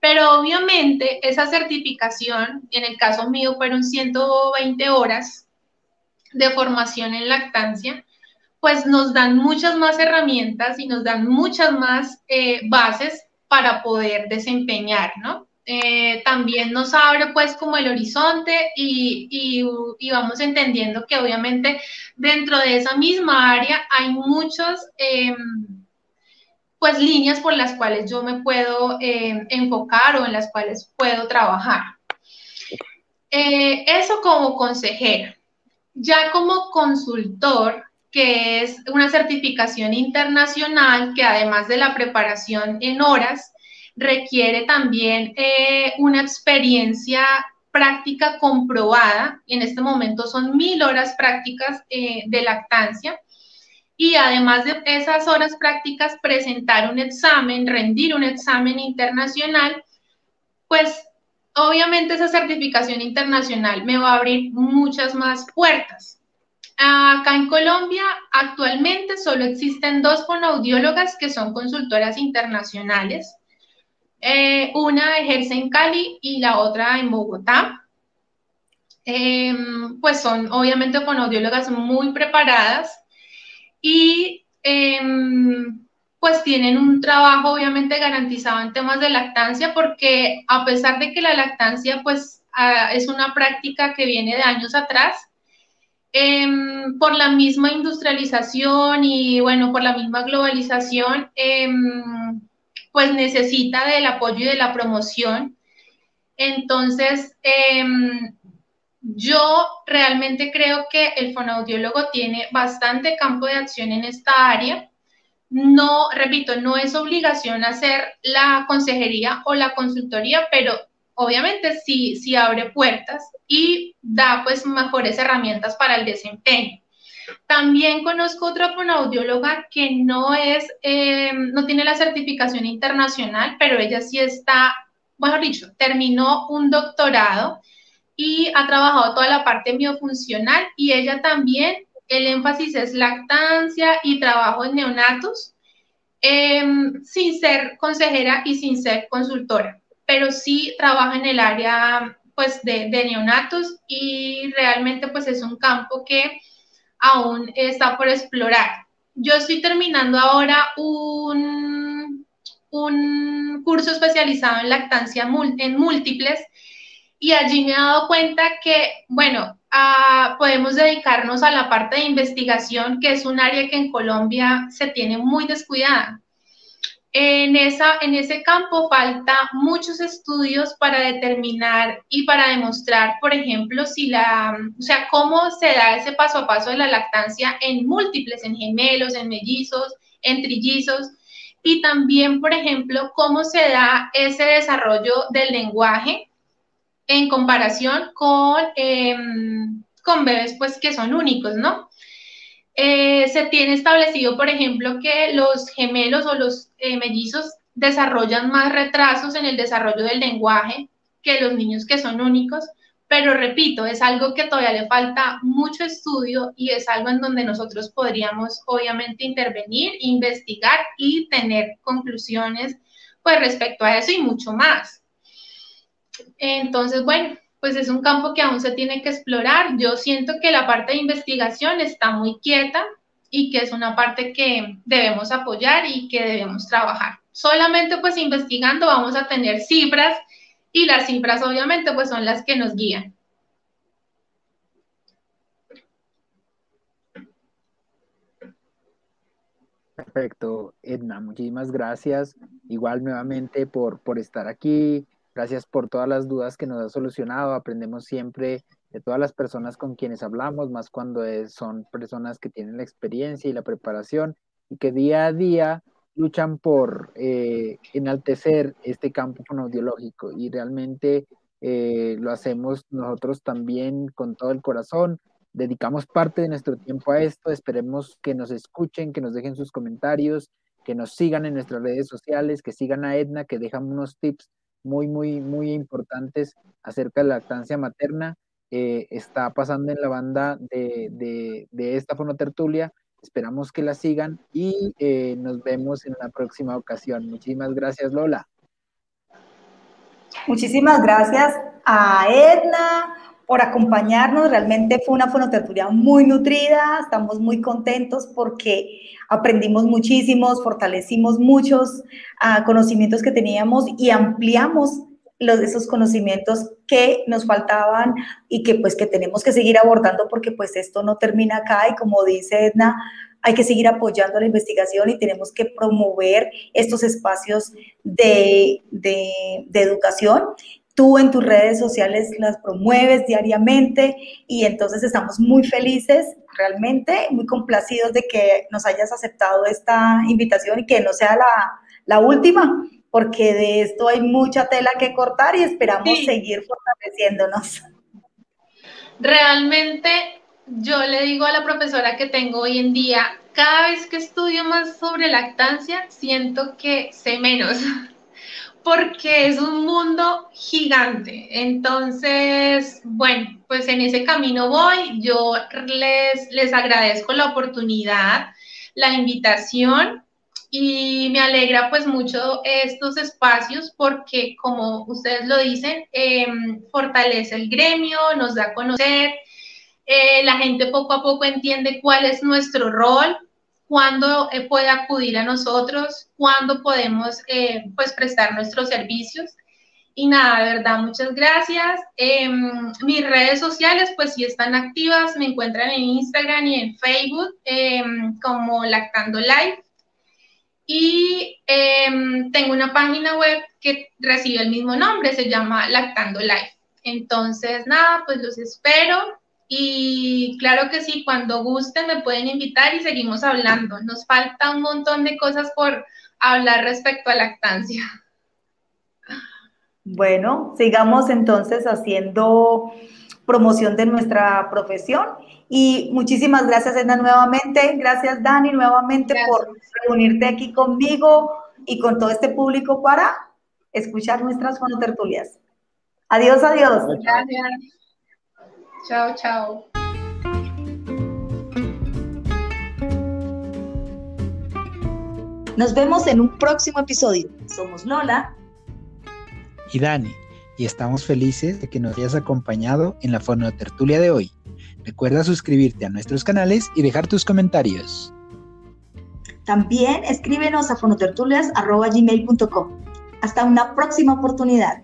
Pero obviamente esa certificación, en el caso mío, fueron 120 horas de formación en lactancia, pues nos dan muchas más herramientas y nos dan muchas más eh, bases para poder desempeñar, ¿no? Eh, también nos abre pues como el horizonte y, vamos entendiendo que obviamente dentro de esa misma área hay muchas em, pues líneas por las cuales yo me puedo em, enfocar o en las cuales puedo trabajar. Eh, eso como consejera. Ya como consultor, que es una certificación internacional que además de la preparación en horas, requiere también eh, una experiencia práctica comprobada. En este momento son mil horas prácticas eh, de lactancia. Y además de esas horas prácticas, presentar un examen, rendir un examen internacional, pues obviamente esa certificación internacional me va a abrir muchas más puertas. Acá en Colombia actualmente solo existen dos fonoaudiólogas que son consultoras internacionales. Eh, una ejerce en Cali y la otra en Bogotá. Em, pues son obviamente fonoaudiólogas muy preparadas y em, pues tienen un trabajo obviamente garantizado en temas de lactancia porque a pesar de que la lactancia pues es una práctica que viene de años atrás, em, por la misma industrialización y bueno, por la misma globalización, pues necesita del apoyo y de la promoción. Entonces, em, yo realmente creo que el fonoaudiólogo tiene bastante campo de acción en esta área. No, repito, no es obligación hacer la consejería o la consultoría, pero obviamente sí, sí abre puertas y da pues mejores herramientas para el desempeño. También conozco otra fonoaudióloga que no es, eh, no tiene la certificación internacional, pero ella sí está, mejor dicho, terminó un doctorado y ha trabajado toda la parte miofuncional y ella también, el énfasis es lactancia y trabajo en neonatos, em, sin ser consejera y sin ser consultora, pero sí trabaja en el área pues de, de neonatos y realmente pues es un campo que aún está por explorar. Yo estoy terminando ahora un, un curso especializado en lactancia en múltiples y allí me he dado cuenta que, bueno, ah, podemos dedicarnos a la parte de investigación, que es un área que en Colombia se tiene muy descuidada. En, esa, en ese campo falta muchos estudios para determinar y para demostrar, por ejemplo, si la, o sea, cómo se da ese paso a paso de la lactancia en múltiples, en gemelos, en mellizos, en trillizos, y también, por ejemplo, cómo se da ese desarrollo del lenguaje en comparación con, em, con bebés pues que son únicos, ¿no? Eh, se tiene establecido, por ejemplo, que los gemelos o los eh, mellizos desarrollan más retrasos en el desarrollo del lenguaje que los niños que son únicos, pero repito, es algo que todavía le falta mucho estudio y es algo en donde nosotros podríamos obviamente intervenir, investigar y tener conclusiones pues respecto a eso y mucho más. Entonces, bueno, pues es un campo que aún se tiene que explorar. Yo siento que la parte de investigación está muy quieta y que es una parte que debemos apoyar y que debemos trabajar. Solamente pues investigando vamos a tener cifras y las cifras obviamente pues son las que nos guían. Perfecto, Edna, muchísimas gracias. Igual nuevamente por, por estar aquí, Gracias por todas las dudas que nos has solucionado. Aprendemos siempre de todas las personas con quienes hablamos, más cuando son personas que tienen la experiencia y la preparación y que día a día luchan por eh, enaltecer este campo fonoaudiológico y realmente eh, lo hacemos nosotros también con todo el corazón. Dedicamos parte de nuestro tiempo a esto. Esperemos que nos escuchen, que nos dejen sus comentarios, que nos sigan en nuestras redes sociales, que sigan a Edna, que dejan unos tips muy, muy, muy importantes acerca de la lactancia materna. Eh, está pasando en la banda de, de, de, esta fonotertulia. Esperamos que la sigan y eh, nos vemos en la próxima ocasión. Muchísimas gracias, Lola. Muchísimas gracias a Edna por acompañarnos. Realmente fue una fonotertulia muy nutrida. Estamos muy contentos porque aprendimos muchísimos, fortalecimos muchos uh, conocimientos que teníamos y ampliamos los, esos conocimientos que nos faltaban y que pues que tenemos que seguir abordando porque pues esto no termina acá y como dice Edna, hay que seguir apoyando la investigación y tenemos que promover estos espacios de, de educación Tú en tus redes sociales las promueves diariamente y entonces estamos muy felices, realmente muy complacidos de que nos hayas aceptado esta invitación y que no sea la, la última, porque de esto hay mucha tela que cortar y esperamos seguir fortaleciéndonos. Realmente yo le digo a la profesora que tengo hoy en día, cada vez que estudio más sobre lactancia, siento que sé menos porque es un mundo gigante. Entonces, bueno, pues en ese camino voy. Yo les, les agradezco la oportunidad, la invitación y me alegra pues mucho estos espacios porque como ustedes lo dicen, em, fortalece el gremio, nos da a conocer, eh, la gente poco a poco entiende cuál es nuestro rol, cuándo eh, puede acudir a nosotros, cuándo podemos eh, pues prestar nuestros servicios. Y nada, de verdad, muchas gracias. Em, mis redes sociales pues sí están activas, me encuentran en Instagram y en Facebook em, como Lactando Live. Y em, tengo una página web que recibe el mismo nombre, se llama Lactando Live. Entonces, nada, pues los espero y claro que sí, cuando gusten me pueden invitar y seguimos hablando. Nos falta un montón de cosas por hablar respecto a lactancia. Bueno, sigamos entonces haciendo promoción de nuestra profesión. Y muchísimas gracias, Edna, nuevamente. Gracias, Dani, nuevamente por reunirte aquí conmigo y con todo este público para escuchar nuestras fonotertulias. Adiós, adiós. Gracias. Chao, chao. Nos vemos en un próximo episodio. Somos Lola y Dani, y estamos felices de que nos hayas acompañado en la fonotertulia de hoy. Recuerda suscribirte a nuestros canales y dejar tus comentarios. También escríbenos a fonotertulias.gmail.com. Hasta una próxima oportunidad.